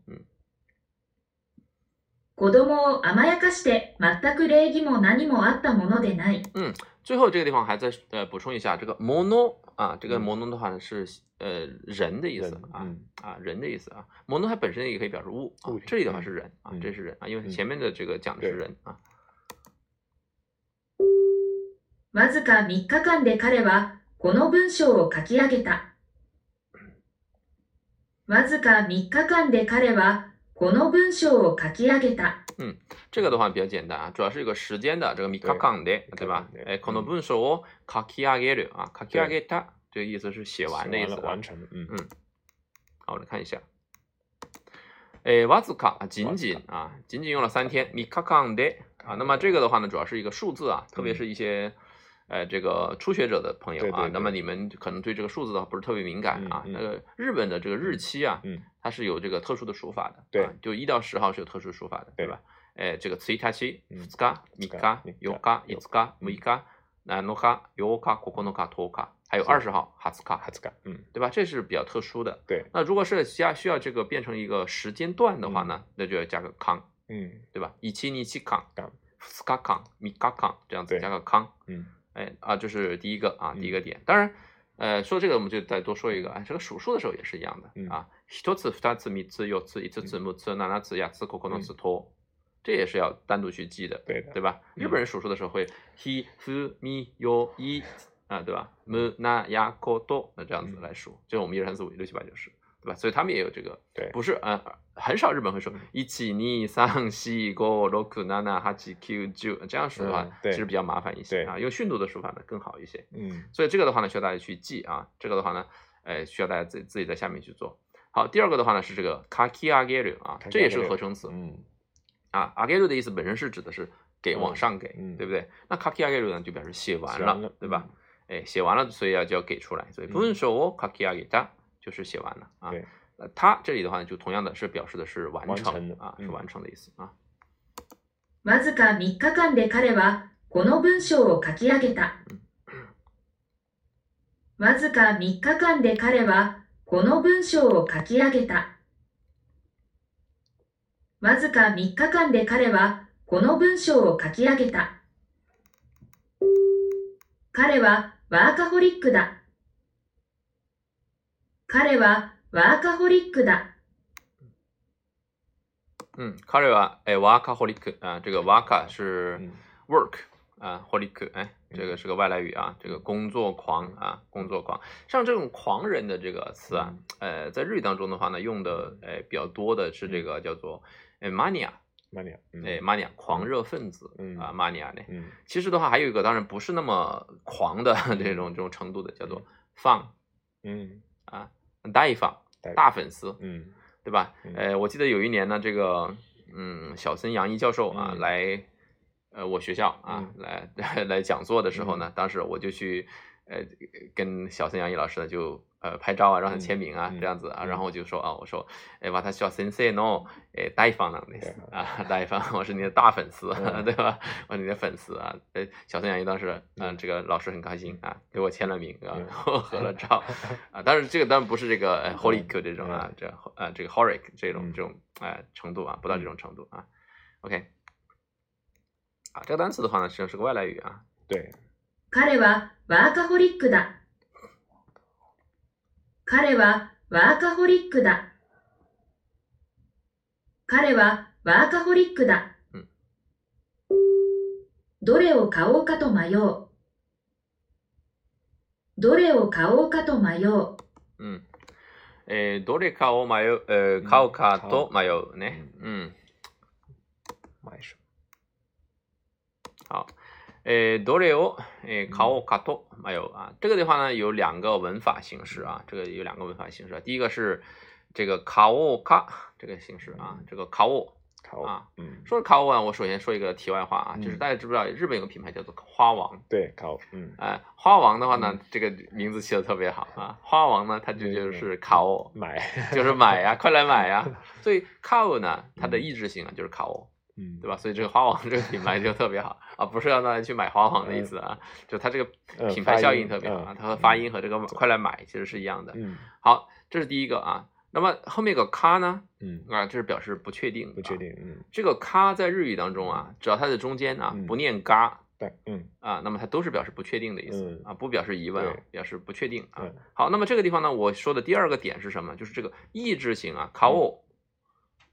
Speaker 4: 子供を甘やかして全く礼儀も何もあったものでない。
Speaker 1: うん最后这个地方还在呃补充一下，这个摩诺啊，这个
Speaker 2: 摩
Speaker 1: 诺的话呢是呃人的意思啊啊人的意思啊，摩诺它本身也可以表示物啊，这里的话是人啊，这是人啊，因为前面的这个讲的是人啊。
Speaker 4: わずか3日間で彼はこの文章を書き上げた。わずか3日間で彼はこの文章を書き上げた。
Speaker 1: 嗯，这个的话比较简单啊，主要是一个时间的，这个米卡カン
Speaker 2: 对吧？
Speaker 1: 哎，この文書を書き上げる啊，書き上げた，这个意思是写完的意思，
Speaker 2: 完成，嗯
Speaker 1: 嗯。好，我来看一下，哎，わずか仅仅啊，仅仅用了三天，米卡カン啊，那么这个的话呢，主要是一个数字啊，特别是一些。呃这个初学者的朋友啊，那么你们可能对这个数字的话不是特别敏感啊。那个日本的这个日期啊，它是有这个特殊的数法的。
Speaker 2: 对，
Speaker 1: 就一到十号是有特殊数法的，对吧？哎，这个次一太 k
Speaker 2: a
Speaker 1: 次卡、米卡、有卡、一次卡、米卡、那 k 卡、有卡、k a t o k a 还有二十号哈次卡、
Speaker 2: 哈 k a 嗯，
Speaker 1: 对吧？这是比较特殊的。
Speaker 2: 对，
Speaker 1: 那如果是加需要这个变成一个时间段的话呢，那就要加个 “kan”，
Speaker 2: 嗯，
Speaker 1: 对吧？一七、二七、kan、
Speaker 2: 五
Speaker 1: 次卡、kan、米卡、kan，这样子加个 “kan”，
Speaker 2: 嗯。
Speaker 1: 哎啊，这是第一个啊，第一个点。当然，呃，说这个我们就再多说一个。哎，这个数数的时候也是一样的啊，十、字、八、字、米、字、右、字、一字、字母、字、那、那、字、呀、字、口、这也是要单独去记的，
Speaker 2: 对，
Speaker 1: 对吧？日本人数数的时候会，十、米、右、一，啊，对吧？ya、那、o do，那这样子来数，就我们一二三四五六七八九十。对吧？所以他们也有这个，
Speaker 2: 对，
Speaker 1: 不是，嗯，很少日本会说一七二三四五六七八九这样说的话，其实比较麻烦一些，
Speaker 2: 对
Speaker 1: 啊，用训读的说法呢更好一些，
Speaker 2: 嗯，
Speaker 1: 所以这个的话呢需要大家去记啊，这个的话呢，哎，需要大家自自己在下面去做。好，第二个的话呢是这个 kakiagaru 啊，这也是合成词，
Speaker 2: 嗯，
Speaker 1: 啊，agaru 的意思本身是指的是给往上给，对不对？那 kakiagaru 呢就表示写完了，对吧？哎，写完了，所以要就要给出来，所以不章说我 k a k i a 就是写完了啊。呃，它这里的话就同样的是表示的是完成啊，是完成的意思啊。
Speaker 4: わずか3日間で彼はこの文章を書き上げた。わずか3日間で彼はこの文章を書き上げた。わずか3日間で彼はこの文章を書き上げた。彼はワーカホリックだ。他，是 workaholic。
Speaker 1: 嗯，他，是 workaholic。啊，这个 work 是 work 啊，holique 哎，这个是个外来语啊，这个工作狂啊，工作狂。像这种狂人的这个词啊，呃，在日语当中的话呢，用的呃比较多的是这个叫做 mania。mania，mania 狂热分子啊，mania 呢。其实的话，还有一个当然不是那么狂的 这种这种程度的，叫做 fan。
Speaker 2: 嗯。
Speaker 1: 很大一
Speaker 2: 方，
Speaker 1: 大粉丝，
Speaker 2: 嗯，
Speaker 1: 对吧？呃，我记得有一年呢，这个，嗯，小森杨一教授啊来，呃，我学校啊来 来讲座的时候呢，当时我就去。呃，跟小孙杨毅老师呢，就呃拍照啊，让他签名啊，这样子啊，然后我就说啊，我说，哎，把他小孙 Sir 喏，哎，大方
Speaker 2: 了，
Speaker 1: 啊，大方，我是你的大粉丝，对吧？我你的粉丝啊，哎，小孙杨毅当时，嗯，这个老师很开心啊，给我签了名啊，然后合了照，啊，但是这个当然不是这个 holic 这种啊，这呃这个 h o r i c 这种这种啊程度啊，不到这种程度啊，OK，啊，这个单词的话呢，实际上是个外来语啊，
Speaker 2: 对。
Speaker 4: 彼はワーカホリックだ。彼はワーカホリックだ。彼はワーカホリックだ。どれを買おうかと迷う。どれを買おうかと迷う。
Speaker 1: うん。えー、どれかを迷う、えー、買うかと迷うね。
Speaker 2: うん。
Speaker 1: うん、诶 d o 欧，诶，卡オ卡托，没有啊，这个地方呢有两个文法形式啊，这个有两个文法形式，第一个是这个卡オ卡，这个形式啊，这个卡
Speaker 2: オ，
Speaker 1: 啊，
Speaker 2: 嗯，
Speaker 1: 说卡欧啊，我首先说一个题外话啊，就是大家知不知道日本有个品牌叫做花王？
Speaker 2: 对，卡欧，嗯，
Speaker 1: 哎，花王的话呢，这个名字起的特别好啊，花王呢，它就就是卡欧
Speaker 2: 买，
Speaker 1: 就是买呀，快来买呀，所以卡欧呢，它的意志性啊，就是卡欧，
Speaker 2: 嗯，
Speaker 1: 对吧？所以这个花王 这个品牌就特别好啊，不是让大家去买花王的意思啊，就它这个品牌效应特别好，它的发音和这个快来买其实是一样的。
Speaker 2: 嗯，
Speaker 1: 好，这是第一个啊。那么后面个咖呢？
Speaker 2: 嗯
Speaker 1: 啊，这是表示不确定，
Speaker 2: 不确定。嗯，
Speaker 1: 这个咖在日语当中啊，只要它在中间啊，不念咖，
Speaker 2: 对，嗯
Speaker 1: 啊，那么它都是表示不确定的意思啊，不表示疑问，表示不确定啊。好，那么这个地方呢，我说的第二个点是什么？就是这个意志型啊，卡オ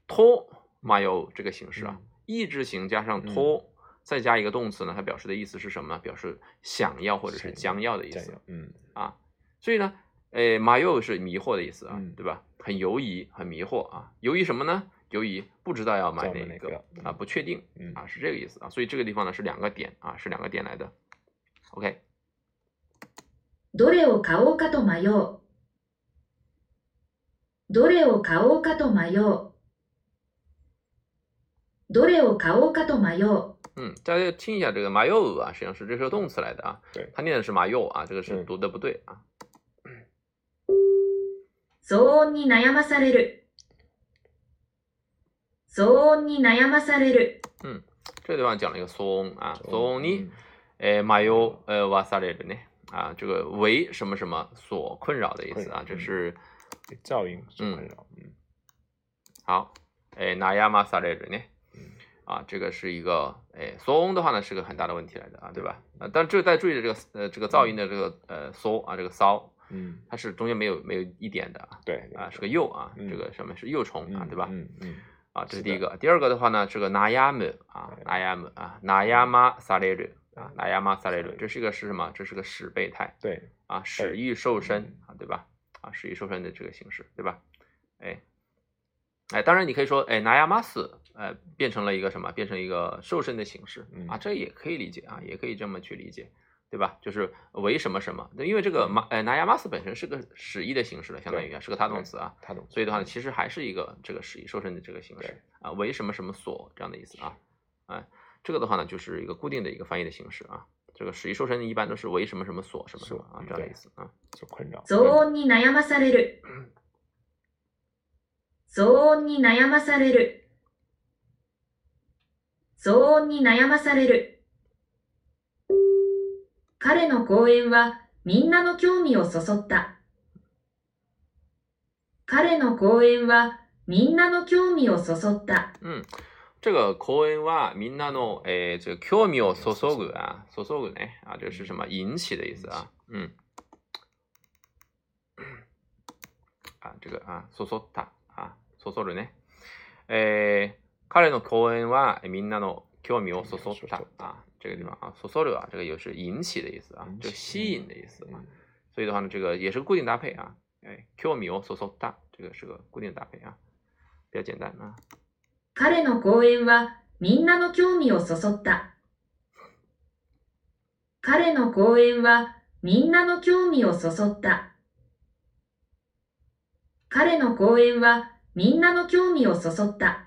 Speaker 1: 托马有这个形式啊。意志型加上 to，再加一个动词呢，它表示的意思是什么？呢？表示想要或者是将要的意思。
Speaker 2: 嗯
Speaker 1: 啊，所以呢，哎，迷惘是迷惑的意思啊，对吧？很犹疑，很迷惑啊。犹疑什么呢？犹疑不知道要买哪个啊，不确定啊，是这个意思啊。所以这个地方呢是两个点啊，是两个点来的。OK，
Speaker 4: どれを買おうかと迷う。どれを買おうかと迷う。どれを買おうかと迷う。
Speaker 1: 嗯，大家听一下这个 m y 啊，实际上是这是动词来的啊。
Speaker 2: 对，
Speaker 1: 它念的是 m y 啊，这个是读的不对啊。
Speaker 4: 騒音に悩まされる。騒音に悩まされる。
Speaker 1: 嗯，这地方讲了一个騒音啊，騒音にわされる”啊，这个为什么什么所困扰的意思啊，这是
Speaker 2: 噪音所困扰。嗯，
Speaker 1: 好，悩まされ
Speaker 2: る
Speaker 1: 啊，这个是一个，哎，嗦翁的话呢是个很大的问题来的啊，对吧？啊，但这在注意的这个，呃，这个噪音的这个，呃，嗦啊，这个骚，
Speaker 2: 嗯，
Speaker 1: 它是中间没有没有一点的，
Speaker 2: 对，
Speaker 1: 啊，是个幼啊，这个上面是幼虫啊，对吧？
Speaker 2: 嗯嗯，
Speaker 1: 啊，这是第一个，第二个的话呢，这个拿亚姆啊，拿亚姆啊，拿亚玛萨列罗啊，拿亚玛
Speaker 2: 萨列罗，
Speaker 1: 这是一个是什么？这是个始备态，
Speaker 2: 对，
Speaker 1: 啊，始育瘦身啊，对吧？啊，始育瘦身的这个形式，对吧？哎，哎，当然你可以说，哎，拿亚玛斯。呃，变成了一个什么？变成一个瘦身的形式啊，这也可以理解啊，也可以这么去理解，对吧？就是为什么什么？因为这个马，呃，拿亚马斯本身是个使役的形式了，相当于是个他动词啊，
Speaker 2: 他动。
Speaker 1: 所以的话呢，其实还是一个这个使役瘦身的这个形式啊，为什么什么所这样的意思啊？哎，这个的话呢，就是一个固定的一个翻译的形式啊。这个使役瘦身一般都是为什么什么所什么啊这样的意思啊。
Speaker 2: 就困扰。
Speaker 4: 騒你に悩まされる。騒你に悩まされる。騒音に悩まされる。彼の講演はみんなの興味をそそった。彼の講演はみんなの興味をそそった。
Speaker 1: うん。这个講演はみんなの、えー、这个興味をそそぐあ、そそぐね啊，这是什么？引起的意思啊。嗯。啊，这个啊，そった啊，そるね。えー彼の講演はみんなの興味をそそった啊，这个地方啊，そそるは这个也是引起的意思啊，就吸引的意思啊。所以的话呢，这个也是固定搭配啊，哎，興味をそそった这个是个固定搭配啊，比较简单啊。
Speaker 4: 彼の講演はみんなの興味をそそった。彼の講演はみんなの興味をそそった。彼の講演はみんなの興味をそそった。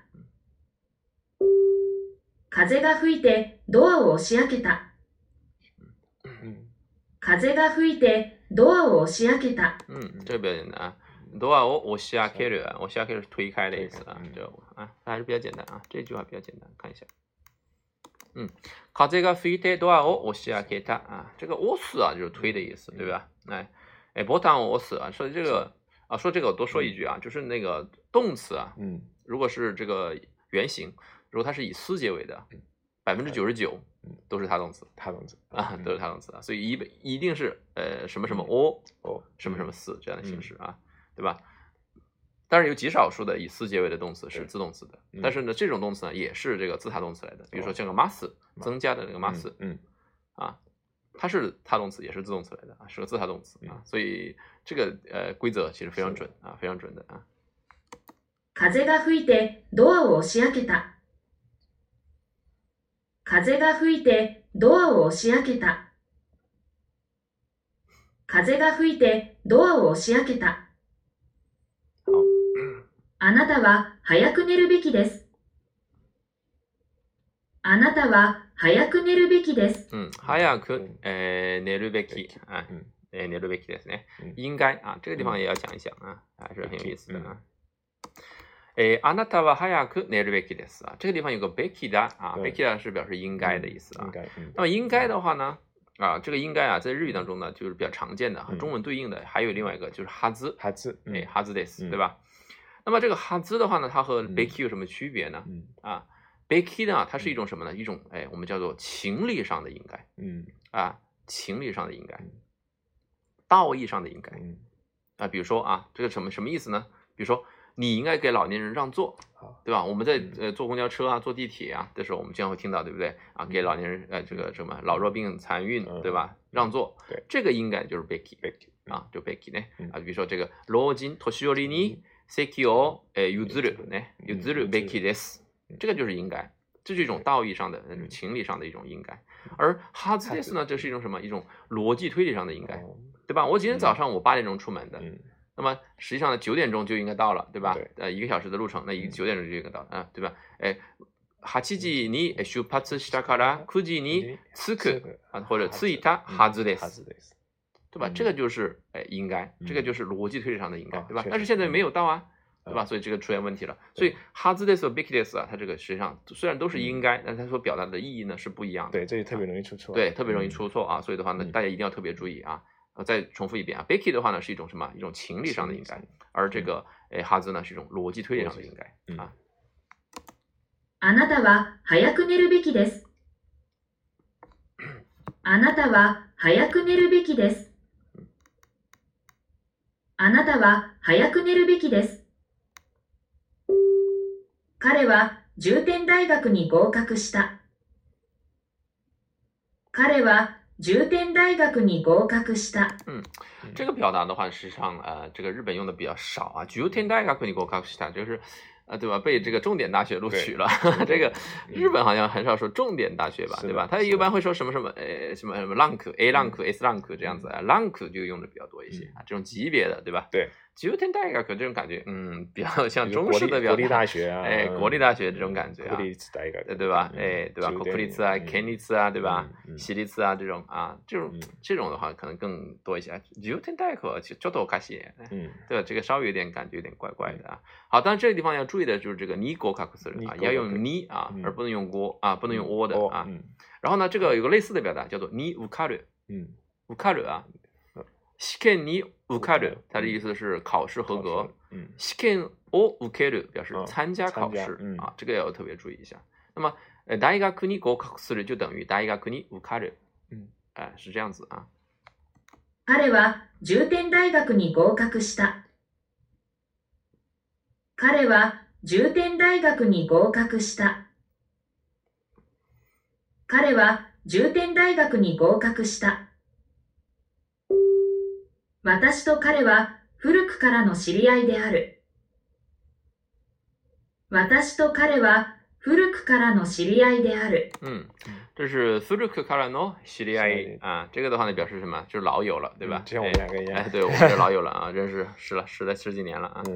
Speaker 4: 風が吹，吹开。风刮吹，吹开。
Speaker 1: 嗯，这比较简单。吹开，吹开是推开的意思啊，就啊，还是比较简单啊。这句话比较简单，看一下。嗯，风刮吹开，吹开啊。这个吹啊，就是推的意思，对吧？哎哎，波坦吹啊，说这个啊，说这个，我多说一句啊，就是那个动词啊，
Speaker 2: 嗯，
Speaker 1: 如果是这个原型。如果它是以四结尾的，百分之九十九都是它动词，
Speaker 2: 它动词
Speaker 1: 啊，都是它动词啊。所以一，一定是呃什么什么
Speaker 2: o，
Speaker 1: 什么什么四这样的形式啊，对吧？但是有极少数的以四结尾的动词是自动词的，但是呢，这种动词呢也是这个自他动词来的，比如说像个
Speaker 2: mass
Speaker 1: 增加的那个 mass，
Speaker 2: 嗯
Speaker 1: 啊，它是它动词也是自动词来的啊，是个自他动词啊。所以这个呃规则其实非常准啊，非常准的啊。
Speaker 4: 風が吹いて、ドアを押し開けた。風が吹いてドアを押し開けた。風が吹いてドアを押し開けた。あなたは早く寝るべきです。あなたは早く寝るべきです。
Speaker 1: うん、早く、
Speaker 2: え
Speaker 1: ー、寝るべき。あ、
Speaker 2: え
Speaker 1: ー、寝るべきですね。应该啊，这个地方也要讲一讲啊，还是很有意思的啊。哎，あなたは早くなるべきです啊！这个地方有个べきだ啊，べきだ是表示应该的意思啊。那么应该的话呢？啊，这个应该啊，在日语当中呢，就是比较常见的，和中文对应的还有另外一个就是哈兹，
Speaker 2: 哈
Speaker 1: 兹，
Speaker 2: 诶，
Speaker 1: 哈兹です，对吧？那么这个哈兹的话呢，它和
Speaker 2: べ
Speaker 1: き有什么区别呢？啊，べきだ它是一种什么呢？一种诶，我们叫做情理上的应该，
Speaker 2: 嗯，
Speaker 1: 啊，情理上的应该，道义上的应该，
Speaker 2: 嗯，
Speaker 1: 啊，比如说啊，这个什么什么意思呢？比如说。你应该给老年人让座，对吧？我们在呃坐公交车啊、坐地铁啊的时候，我们经常会听到，对不对啊？给老年人呃，这个什么老弱病残孕，对吧？让座，这个应该就是 b
Speaker 2: e k y
Speaker 1: 啊，就 b e
Speaker 2: k y 呢？
Speaker 1: 啊，比如说这个 lojin toshirini seki
Speaker 2: o
Speaker 1: e uzuru n uzuru beki e
Speaker 2: s
Speaker 1: 这个就是应该，这是一种道义上的、情理上的一种应该。而 has this 呢？这是一种什么？一种逻辑推理上的应该，对吧？我今天早上我八点钟出门的。那么实际上呢，九点钟就应该到了，对吧？呃，一个小时的路程，那一九点钟就应该到，啊，对吧？哎，哈奇吉尼修帕斯希卡达库吉尼次克啊，或者次伊塔
Speaker 2: 哈兹雷斯，
Speaker 1: 对吧？这个就是哎应该，这个就是逻辑推理上的应该，对吧？但是现在没有到啊，对吧？所以这个出现问题了。所以哈兹雷斯和比克雷 s 啊，它这个实际上虽然都是应该，但它所表达的意义呢是不一样的。
Speaker 2: 对，这就特别容易出错。
Speaker 1: 对，特别容易出错啊！所以的话呢，大家一定要特别注意啊。呃，再重复一遍啊，Becky 的话呢是一种什么？一种情理上的应该，而这个诶哈兹呢是一种逻辑推理上的应该啊。
Speaker 4: あなたは早く寝るべきです。あなたは早く寝るべきです。あなたは早く寝るべきです。彼は重点大学に合格した。彼は重点大学合格した。
Speaker 1: 嗯，这个表达的话，实际上呃，这个日本用的比较少啊。重点大学に合格した就是呃，对吧？被这个重点大学录取了。这个日本好像很少说重点大学吧，对吧？他一般会说什么什么呃什么什么 rank A rank S r A n k 这样子啊，a n k 就用的比较多一些啊，这种级别的对吧？
Speaker 2: 对。
Speaker 1: j u t e n d a i 这种感觉，嗯，比较 像中式的表达，哎，国立大学这种感觉啊，对吧？哎，对吧？国立茨啊，肯尼茨啊，对吧？席利茨啊，这种啊，这种这种的话可能更多一些。j u t e n d a 就多开卡西，
Speaker 2: 嗯，
Speaker 1: 对吧？这个稍微有点感觉有点怪怪的啊。好，但这个地方要注意的就是这个尼国卡克
Speaker 2: 斯人啊，
Speaker 1: 要用尼啊，而不能用国啊，不能用沃的啊。然后呢，这个有个类似的表达叫做尼乌卡瑞，
Speaker 2: 嗯，
Speaker 1: 乌卡瑞啊。試験に受かる，它的意思是考试合格。
Speaker 2: 嗯，
Speaker 1: 試験を受ける表示参加考试、
Speaker 2: 嗯、
Speaker 1: 啊，这个要特别注意一下。那么，大学に合格する就等于大学に受かる。
Speaker 2: 嗯，
Speaker 1: 哎、呃，是这样子啊。
Speaker 4: 彼は重点大学に合格した。彼は重点大学に合格した。彼は重点大学に合格した。私と彼は古くからの知り合いである。私と彼は古くからの知り合いである。
Speaker 1: う这是古の啊。这个的话呢，表示什么？就是老友了，对吧？
Speaker 2: 嗯、这我们两个一样。
Speaker 1: 哎，对，我们是老友了啊，认识十了十来十几年了啊。
Speaker 2: 嗯。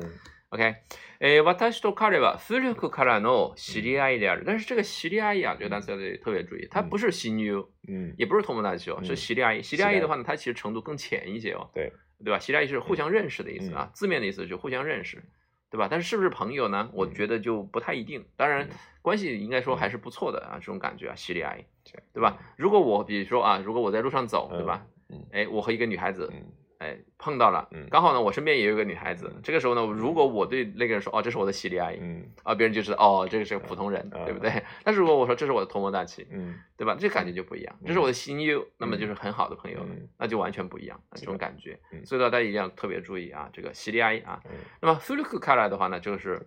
Speaker 1: OK，诶，我大多数看的吧，斯里库卡拉诺，西里埃伊尔。但是这个西里埃伊尔这个单词要得特别注意，它不是新妞，
Speaker 2: 嗯，
Speaker 1: 也不是同名单
Speaker 2: 词，
Speaker 1: 是西里埃伊。西里埃伊的话呢，它其实程度更浅一些哦。
Speaker 2: 对，
Speaker 1: 对吧？西里埃伊是互相认识的意思啊，字面的意思就互相认识，对吧？但是是不是朋友呢？我觉得就不太一定。当然，关系应该说还是不错的啊，这种感觉啊，西里埃
Speaker 2: 伊，对
Speaker 1: 对吧？如果我比如说啊，如果我在路上走，对吧？
Speaker 2: 嗯，
Speaker 1: 哎，我和一个女孩子。哎，碰到了，刚好呢。我身边也有个女孩子。这个时候呢，如果我对那个人说：“哦，这是我的喜利阿姨。”
Speaker 2: 嗯，
Speaker 1: 啊，别人就知道哦，这个是普通人，对不对？但是如果我说这是我的同谋大姐，
Speaker 2: 嗯，
Speaker 1: 对吧？这感觉就不一样。这是我的心友，那么就是很好的朋友了，那就完全不一样这种感觉。所以大家一定要特别注意啊，这个喜利阿姨啊。那么苏鲁克看来的话呢，就是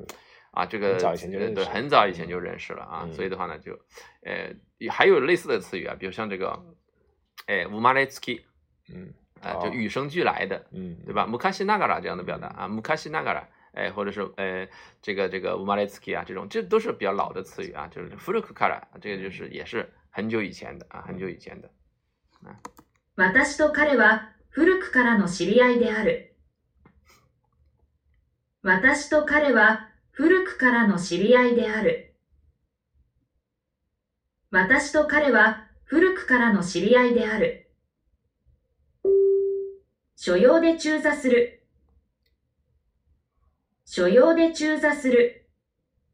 Speaker 1: 啊，这个
Speaker 2: 很早以前就认识了
Speaker 1: 啊。所以的话呢，就呃，还有类似的词语啊，比如像这个哎，乌马雷斯基，
Speaker 2: 嗯。
Speaker 1: 啊、
Speaker 2: 呃，
Speaker 1: 就与生俱来的，
Speaker 2: 嗯，
Speaker 1: 对吧？昔ながら这样的表达啊，昔ながら，哎，或者是呃，这个这个れつ啊，这种这都是比较老的词语啊，就是这个就是也是很久以前的啊，很久以前的。
Speaker 4: 啊、私と彼は古くからの知り合いである。私と彼は古くからの知り合いである。私と彼は古くからの知り合いである。所用で駐ざする。所用で駐ざする。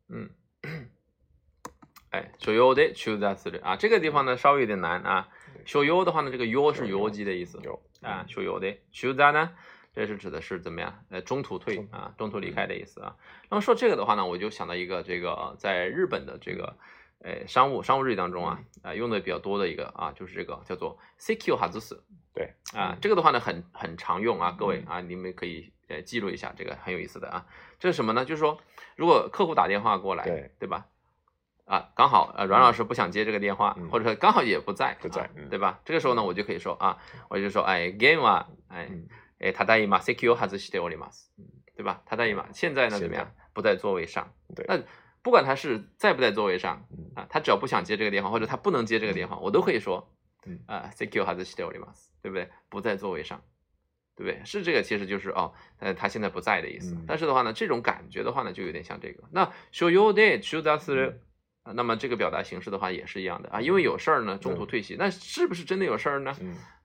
Speaker 1: 嗯。哎，所用で駐ざする啊，这个地方呢稍微有点难啊。所用的话呢，这个“用”是用机的意思。
Speaker 2: 用
Speaker 1: 啊，所用的中ざ呢，这是指的是怎么样？呃，中途退啊，中途离开的意思啊。那么说这个的话呢，我就想到一个这个在日本的这个。哎，商务商务日语当中啊，啊用的比较多的一个啊，就是这个叫做 c h a n k y o a 哈兹斯。
Speaker 2: 对，
Speaker 1: 啊，这个的话呢，很很常用啊，各位啊，你们可以呃记录一下，这个很有意思的啊。这是什么呢？就是说，如果客户打电话过来，
Speaker 2: 对，
Speaker 1: 对吧？啊，刚好呃，阮老师不想接这个电话，或者说刚好也不在，
Speaker 2: 不在，
Speaker 1: 对吧？这个时候呢，我就可以说啊，我就说哎，a m e 啊，哎哎，他答应吗？thank you 哈兹斯でります，对吧？他答应吗？现在呢怎么样？不在座位上，
Speaker 2: 对，
Speaker 1: 那。不管他是在不在座位上啊，他只要不想接这个电话，或者他不能接这个电话，我都可以说，啊，thank you，has to l e a s 对不对？不在座位上，对不对？是这个，其实就是哦，呃，他现在不在的意思。但是的话呢，这种感觉的话呢，就有点像这个。那 show your day，show that's，那么这个表达形式的话也是一样的啊，因为有事儿呢，中途退席。那是不是真的有事儿呢？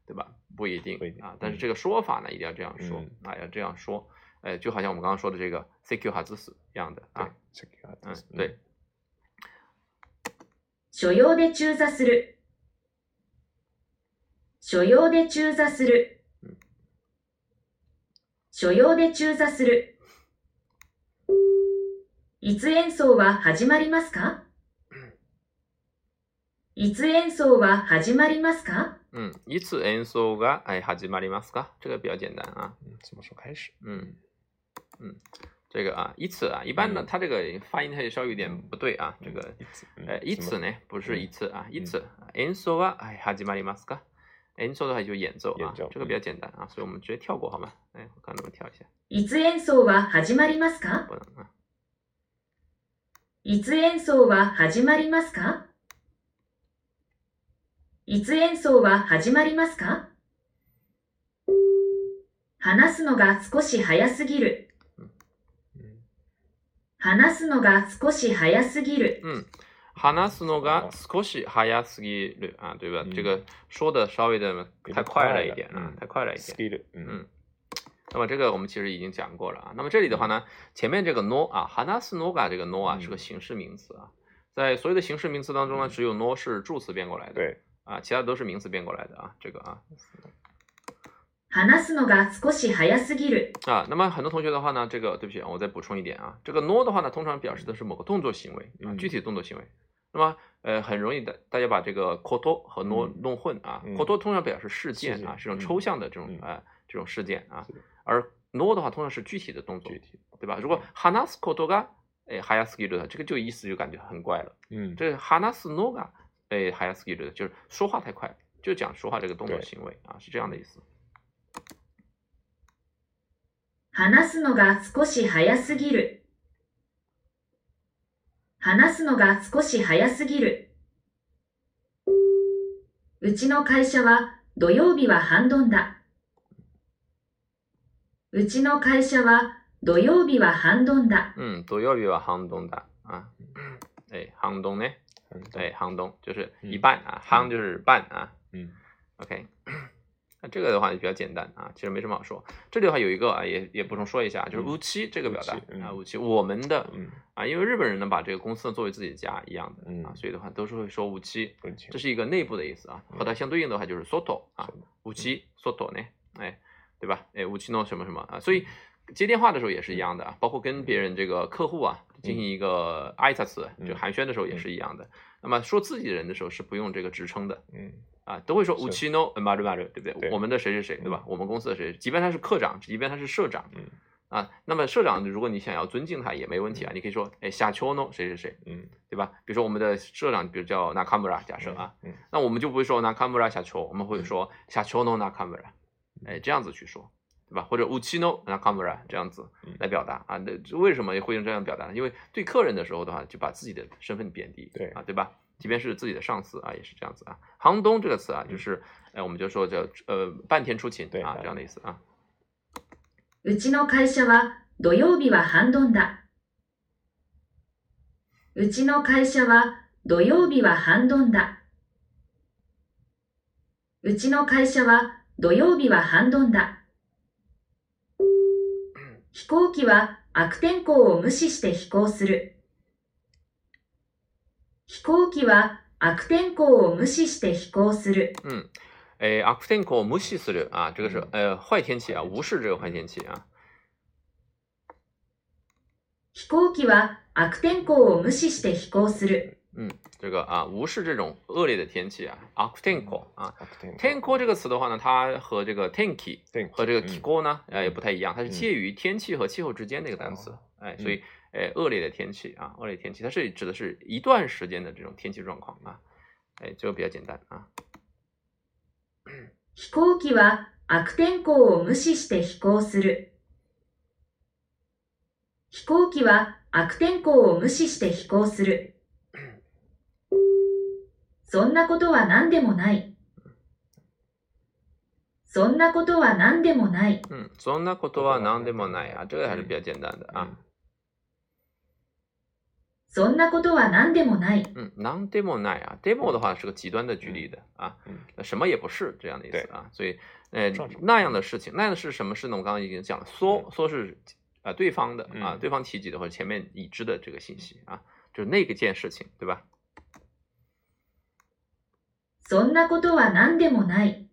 Speaker 1: 对吧？不一定啊，但是这个说法呢，一定要这样说啊，要这样说。呃，就好像我们刚刚说的这个 c 一样的啊。
Speaker 2: c
Speaker 1: 嗯，对。
Speaker 4: 所用で中座する。所用で中座する。所用で中座する。いつ演奏は始まりますかいつ演奏は始まりますか
Speaker 1: 嗯，一演奏が、始まりますか？这个比较简单啊。
Speaker 2: 什么时候开始？
Speaker 1: 嗯，这个啊，一次啊，一般呢，它这个发音它稍微有点不对啊。这个呃，一次
Speaker 2: 呢
Speaker 1: 不是一次啊，一次。演奏は哎始まりますか？演奏的话就演奏啊，这个比较简单啊，所以我们直接跳过好吗？哎，我看能不能跳一下。
Speaker 4: いつ演奏は始まりますか？
Speaker 1: 不能啊。
Speaker 4: いつ演奏は始まりますか？いつ演奏は始まりますか？話すのが少し早すぎる。“話すのが少し早すぎる。”
Speaker 1: 嗯，“話すのが少し早すぎる”啊，对吧？这个说的稍微的太快了一点啊，太快了一点。
Speaker 2: 嗯，
Speaker 1: 那么这个我们其实已经讲过了啊。那么这里的话呢，前面这个 “no” 啊，“話すのが”这个 “no” 啊，是个形式名词啊。在所有的形式名词当中呢，只有 “no” 是助词变过来的，
Speaker 2: 对
Speaker 1: 啊，其他都是名词变过来的啊。这个啊。啊，那么很多同学的话呢，这个对不起，我再补充一点啊，这个 no 的话呢，通常表示的是某个动作行为，具体动作行为。那么呃，很容易的，大家把这个 k o t o 和 no 弄混啊。
Speaker 2: k
Speaker 1: o t 通常表示事件啊，是一
Speaker 2: 种
Speaker 1: 抽象的这种呃这种事件啊，而 no 的话通常是具体的动作，
Speaker 2: 具体
Speaker 1: 对吧？如果 hanas k o t o ga，哎 h a y a s k i 这个就意思就感觉很怪了。
Speaker 2: 嗯，
Speaker 1: 这 hanas no ga，哎 h a y a s k i 的就是说话太快，就讲说话这个动作行为啊，是这样的意思。
Speaker 4: 話すのが少し早すぎる。話すのが少し早すぎる。うちの会社は土曜日は半ドンだ。うちの会社は土曜日は半ドンだ。
Speaker 1: ん、土曜日は半ドンだ。啊，半ドンね。
Speaker 2: え、
Speaker 1: 半ドン就是一半半就是半啊。
Speaker 2: 嗯
Speaker 1: ，OK。那这个的话就比较简单啊，其实没什么好说。这里的话有一个啊，也也补充说一下，就是乌七这个表达啊，乌七，我们的啊，因为日本人呢把这个公司呢作为自己家一样的啊，所以的话都是会说
Speaker 2: 乌七，
Speaker 1: 这是一个内部的意思啊。和它相对应的话就是 s o t o 啊，
Speaker 2: 乌七
Speaker 1: s o t o 呢，哎，对吧？哎，乌七弄什么什么啊？所以接电话的时候也是一样的，包括跟别人这个客户啊进行一个挨擦词就寒暄的时候也是一样的。那么说自己人的时候是不用这个职称的，
Speaker 2: 嗯。
Speaker 1: 啊，都会说 u i n Maru Maru，对不对？我们的谁谁谁，对吧？我们公司的谁，即便他是科长，即便他是社长，
Speaker 2: 嗯，
Speaker 1: 啊，那么社长，如果你想要尊敬他也没问题啊，你可以说哎夏秋 o 谁谁谁，
Speaker 2: 嗯，
Speaker 1: 对吧？比如说我们的社长，比如叫 Nakamura，假设啊，
Speaker 2: 嗯，
Speaker 1: 那我们就不会说 Nakamura 夏秋，我们会说夏秋 a m u r a 哎，这样子去说，对吧？或者 u i no Nakamura 这样子来表达啊，那为什么会用这样表达呢？因为对客人的时候的话，就把自己的身份贬低，
Speaker 2: 对
Speaker 1: 啊，对吧？即便是自己的上司啊，也是这样子啊。寒冬这个词啊，就是哎，我们就说叫呃半天出勤啊这样的意思啊。
Speaker 4: うちの会社は土曜日は半ドンだ。うちの会社は土曜日は半ドンだ。うちの会社は土曜日は半ドンだ。飛行機は悪天候を無視して飛行する。飛行機は悪天候を無視して飛行する。
Speaker 1: うん。え、悪天候を無視するあ、这个是呃坏天气啊，无视这个坏天气啊。
Speaker 4: 飛行機は悪天候を無視して飛行する。
Speaker 1: 嗯，这个啊，无视这种恶劣的天气啊，悪天候啊，
Speaker 2: 天
Speaker 1: 候这个词的话呢，它和这个天
Speaker 2: 气
Speaker 1: 和这个気候呢，呃，也不太一样，它是介于天气和气候之间的一个单词，哎，所以。嗯呃恶劣的天气啊，恶劣天气，它是指的是一段时间的这种天气状况啊，哎，就比较简单啊。
Speaker 4: 飛行機は悪天候を無視して飛行する。飛行機は悪天候を無視して飛行する。そんなことは何でもない。そんなことは何でもない。
Speaker 1: そんなことは何でもない这个还是比较简单的啊。
Speaker 4: そんなことは何でもない。
Speaker 1: 嗯，何でもない啊，demo 的话是个极端的举例的啊，什么也不是这样的意思啊。所以，呃，那样的事情，那样的是什么事呢？我刚刚已经讲了，说说是啊、呃、对方的啊，对方提及的或者前面已知的这个信息啊，就是那个件事情，对吧？
Speaker 4: そんなことは何でもない。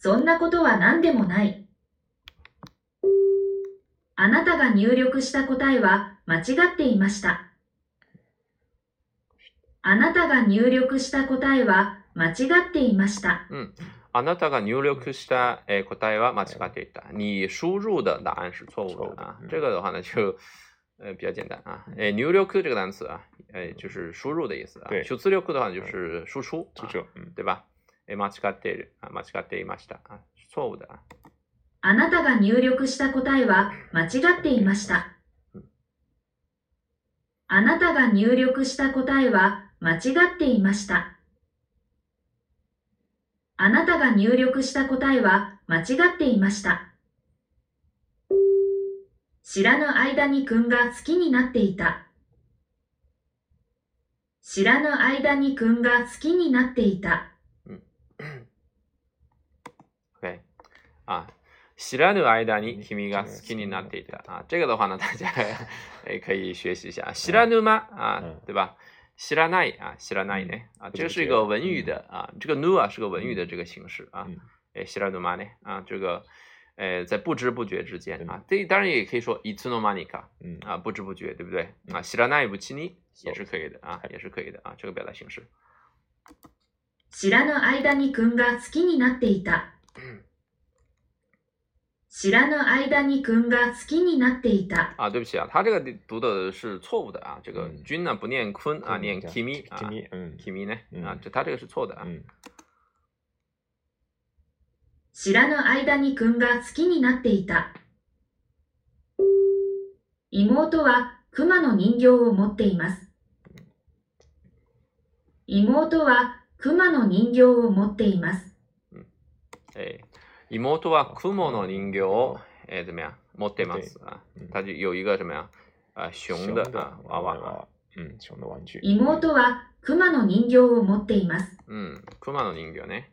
Speaker 4: そんなことは何でもない。あなたが入力した答えは間違っていました。あなたが入力した答えは間違っていました。うん。
Speaker 1: あなたが入力した答えは間違っていた。你输入的答案是错误的啊。这个的话呢就呃比较简单啊。入力这个单词啊，就是输入的意思啊。
Speaker 2: 对。
Speaker 1: 的话就是输出。输
Speaker 2: 出。嗯，
Speaker 1: 对吧？い啊，間違っていました啊，错误的啊。
Speaker 4: あなたが入力した答えは間違っていました。あなたが入力した答えは間違っていました。あなたが入力した答えは間違っていました。知らぬ間に君が好きになっていた。知らぬ間に君が好きになっていた。
Speaker 1: okay. 拉ら阿間に君提米嘎斯基尼てい达啊，这个的话呢，大家也可以学习一下。し拉ぬ吗？啊，对吧？し拉ない，啊，し拉ない啊，这是一个文语的啊，这个ぬ啊是个文语的这个形式啊。え、し拉ぬ吗呢？啊，这个，诶，在不知不觉之间啊，这当然也可以说いつのま卡，
Speaker 2: 嗯
Speaker 1: 啊，不知不觉，对不对？啊，し拉ない不気味也是可以的啊，也是可以的啊，这个表达形式。
Speaker 4: しらの間に君が好きになっていた。知らぬ間に君が好きになっていた。
Speaker 1: あ、对不起啊，他这个读的是错误的啊，这个君呢不念坤啊，念 kimi 啊
Speaker 2: ，kimi
Speaker 1: 呢啊，这他这个是错的啊。
Speaker 4: 知らぬ間に君が好きになっていた。妹は熊の人形を持っています。妹は熊の人形を持っています。
Speaker 1: 妹は雲の人形を、えー、怎么样持ってます。他就有一个什么呀？熊的娃娃，
Speaker 2: 熊玩具。
Speaker 4: 妹は熊の人形を持っています。
Speaker 1: うん、熊の人形ね。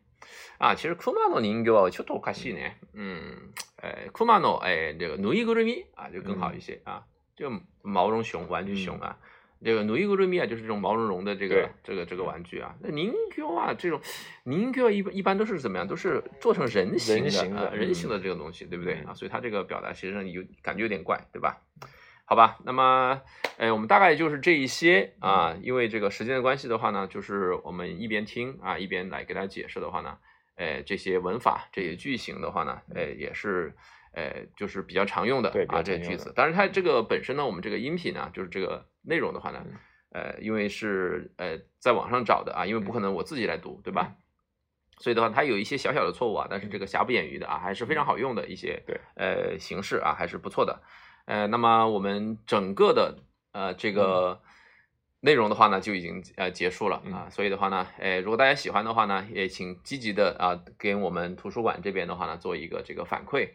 Speaker 1: あ、其实熊の人形はちょっとおかしいね。うん、えー、熊のえー、ぬいぐるみあ、就更好一些啊，就毛绒熊、玩具熊啊。这个努伊古瑞米啊，就是这种毛茸茸的这个这个这个玩具啊。那宁 Q 啊，这种宁 Q 一一般都是怎么样？都是做成人形的，
Speaker 2: 人形的
Speaker 1: 这个东西，对不对啊？所以它这个表达其实有感觉有点怪，对吧？好吧，那么，哎，我们大概就是这一些啊，因为这个时间的关系的话呢，就是我们一边听啊，一边来给大家解释的话呢，哎，这些文法、这些句型的话呢，哎，也是。呃，就是比较常用的啊，这
Speaker 2: 个
Speaker 1: 句子。但是它这个本身呢，我们这个音频呢，就是这个内容的话呢，呃，因为是呃在网上找的啊，因为不可能我自己来读，对吧？所以的话，它有一些小小的错误啊。但是这个瑕不掩瑜的啊，还是非常好用的一些
Speaker 2: 对
Speaker 1: 呃形式啊，还是不错的。呃，那么我们整个的呃这个内容的话呢，就已经呃结束了啊。所以的话呢，呃，如果大家喜欢的话呢，也请积极的啊，给我们图书馆这边的话呢，做一个这个反馈。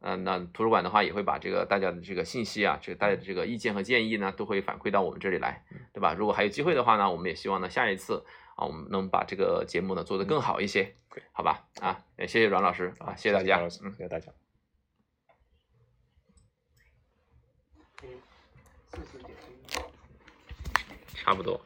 Speaker 1: 嗯，那图书馆的话也会把这个大家的这个信息啊，这个大家的这个意见和建议呢，都会反馈到我们这里来，对吧？如果还有机会的话呢，我们也希望呢下一次啊，我们能把这个节目呢做得更好一些，好吧？啊，也谢谢阮老师啊，谢谢大家，嗯，
Speaker 2: 谢谢大家，
Speaker 1: 差不多。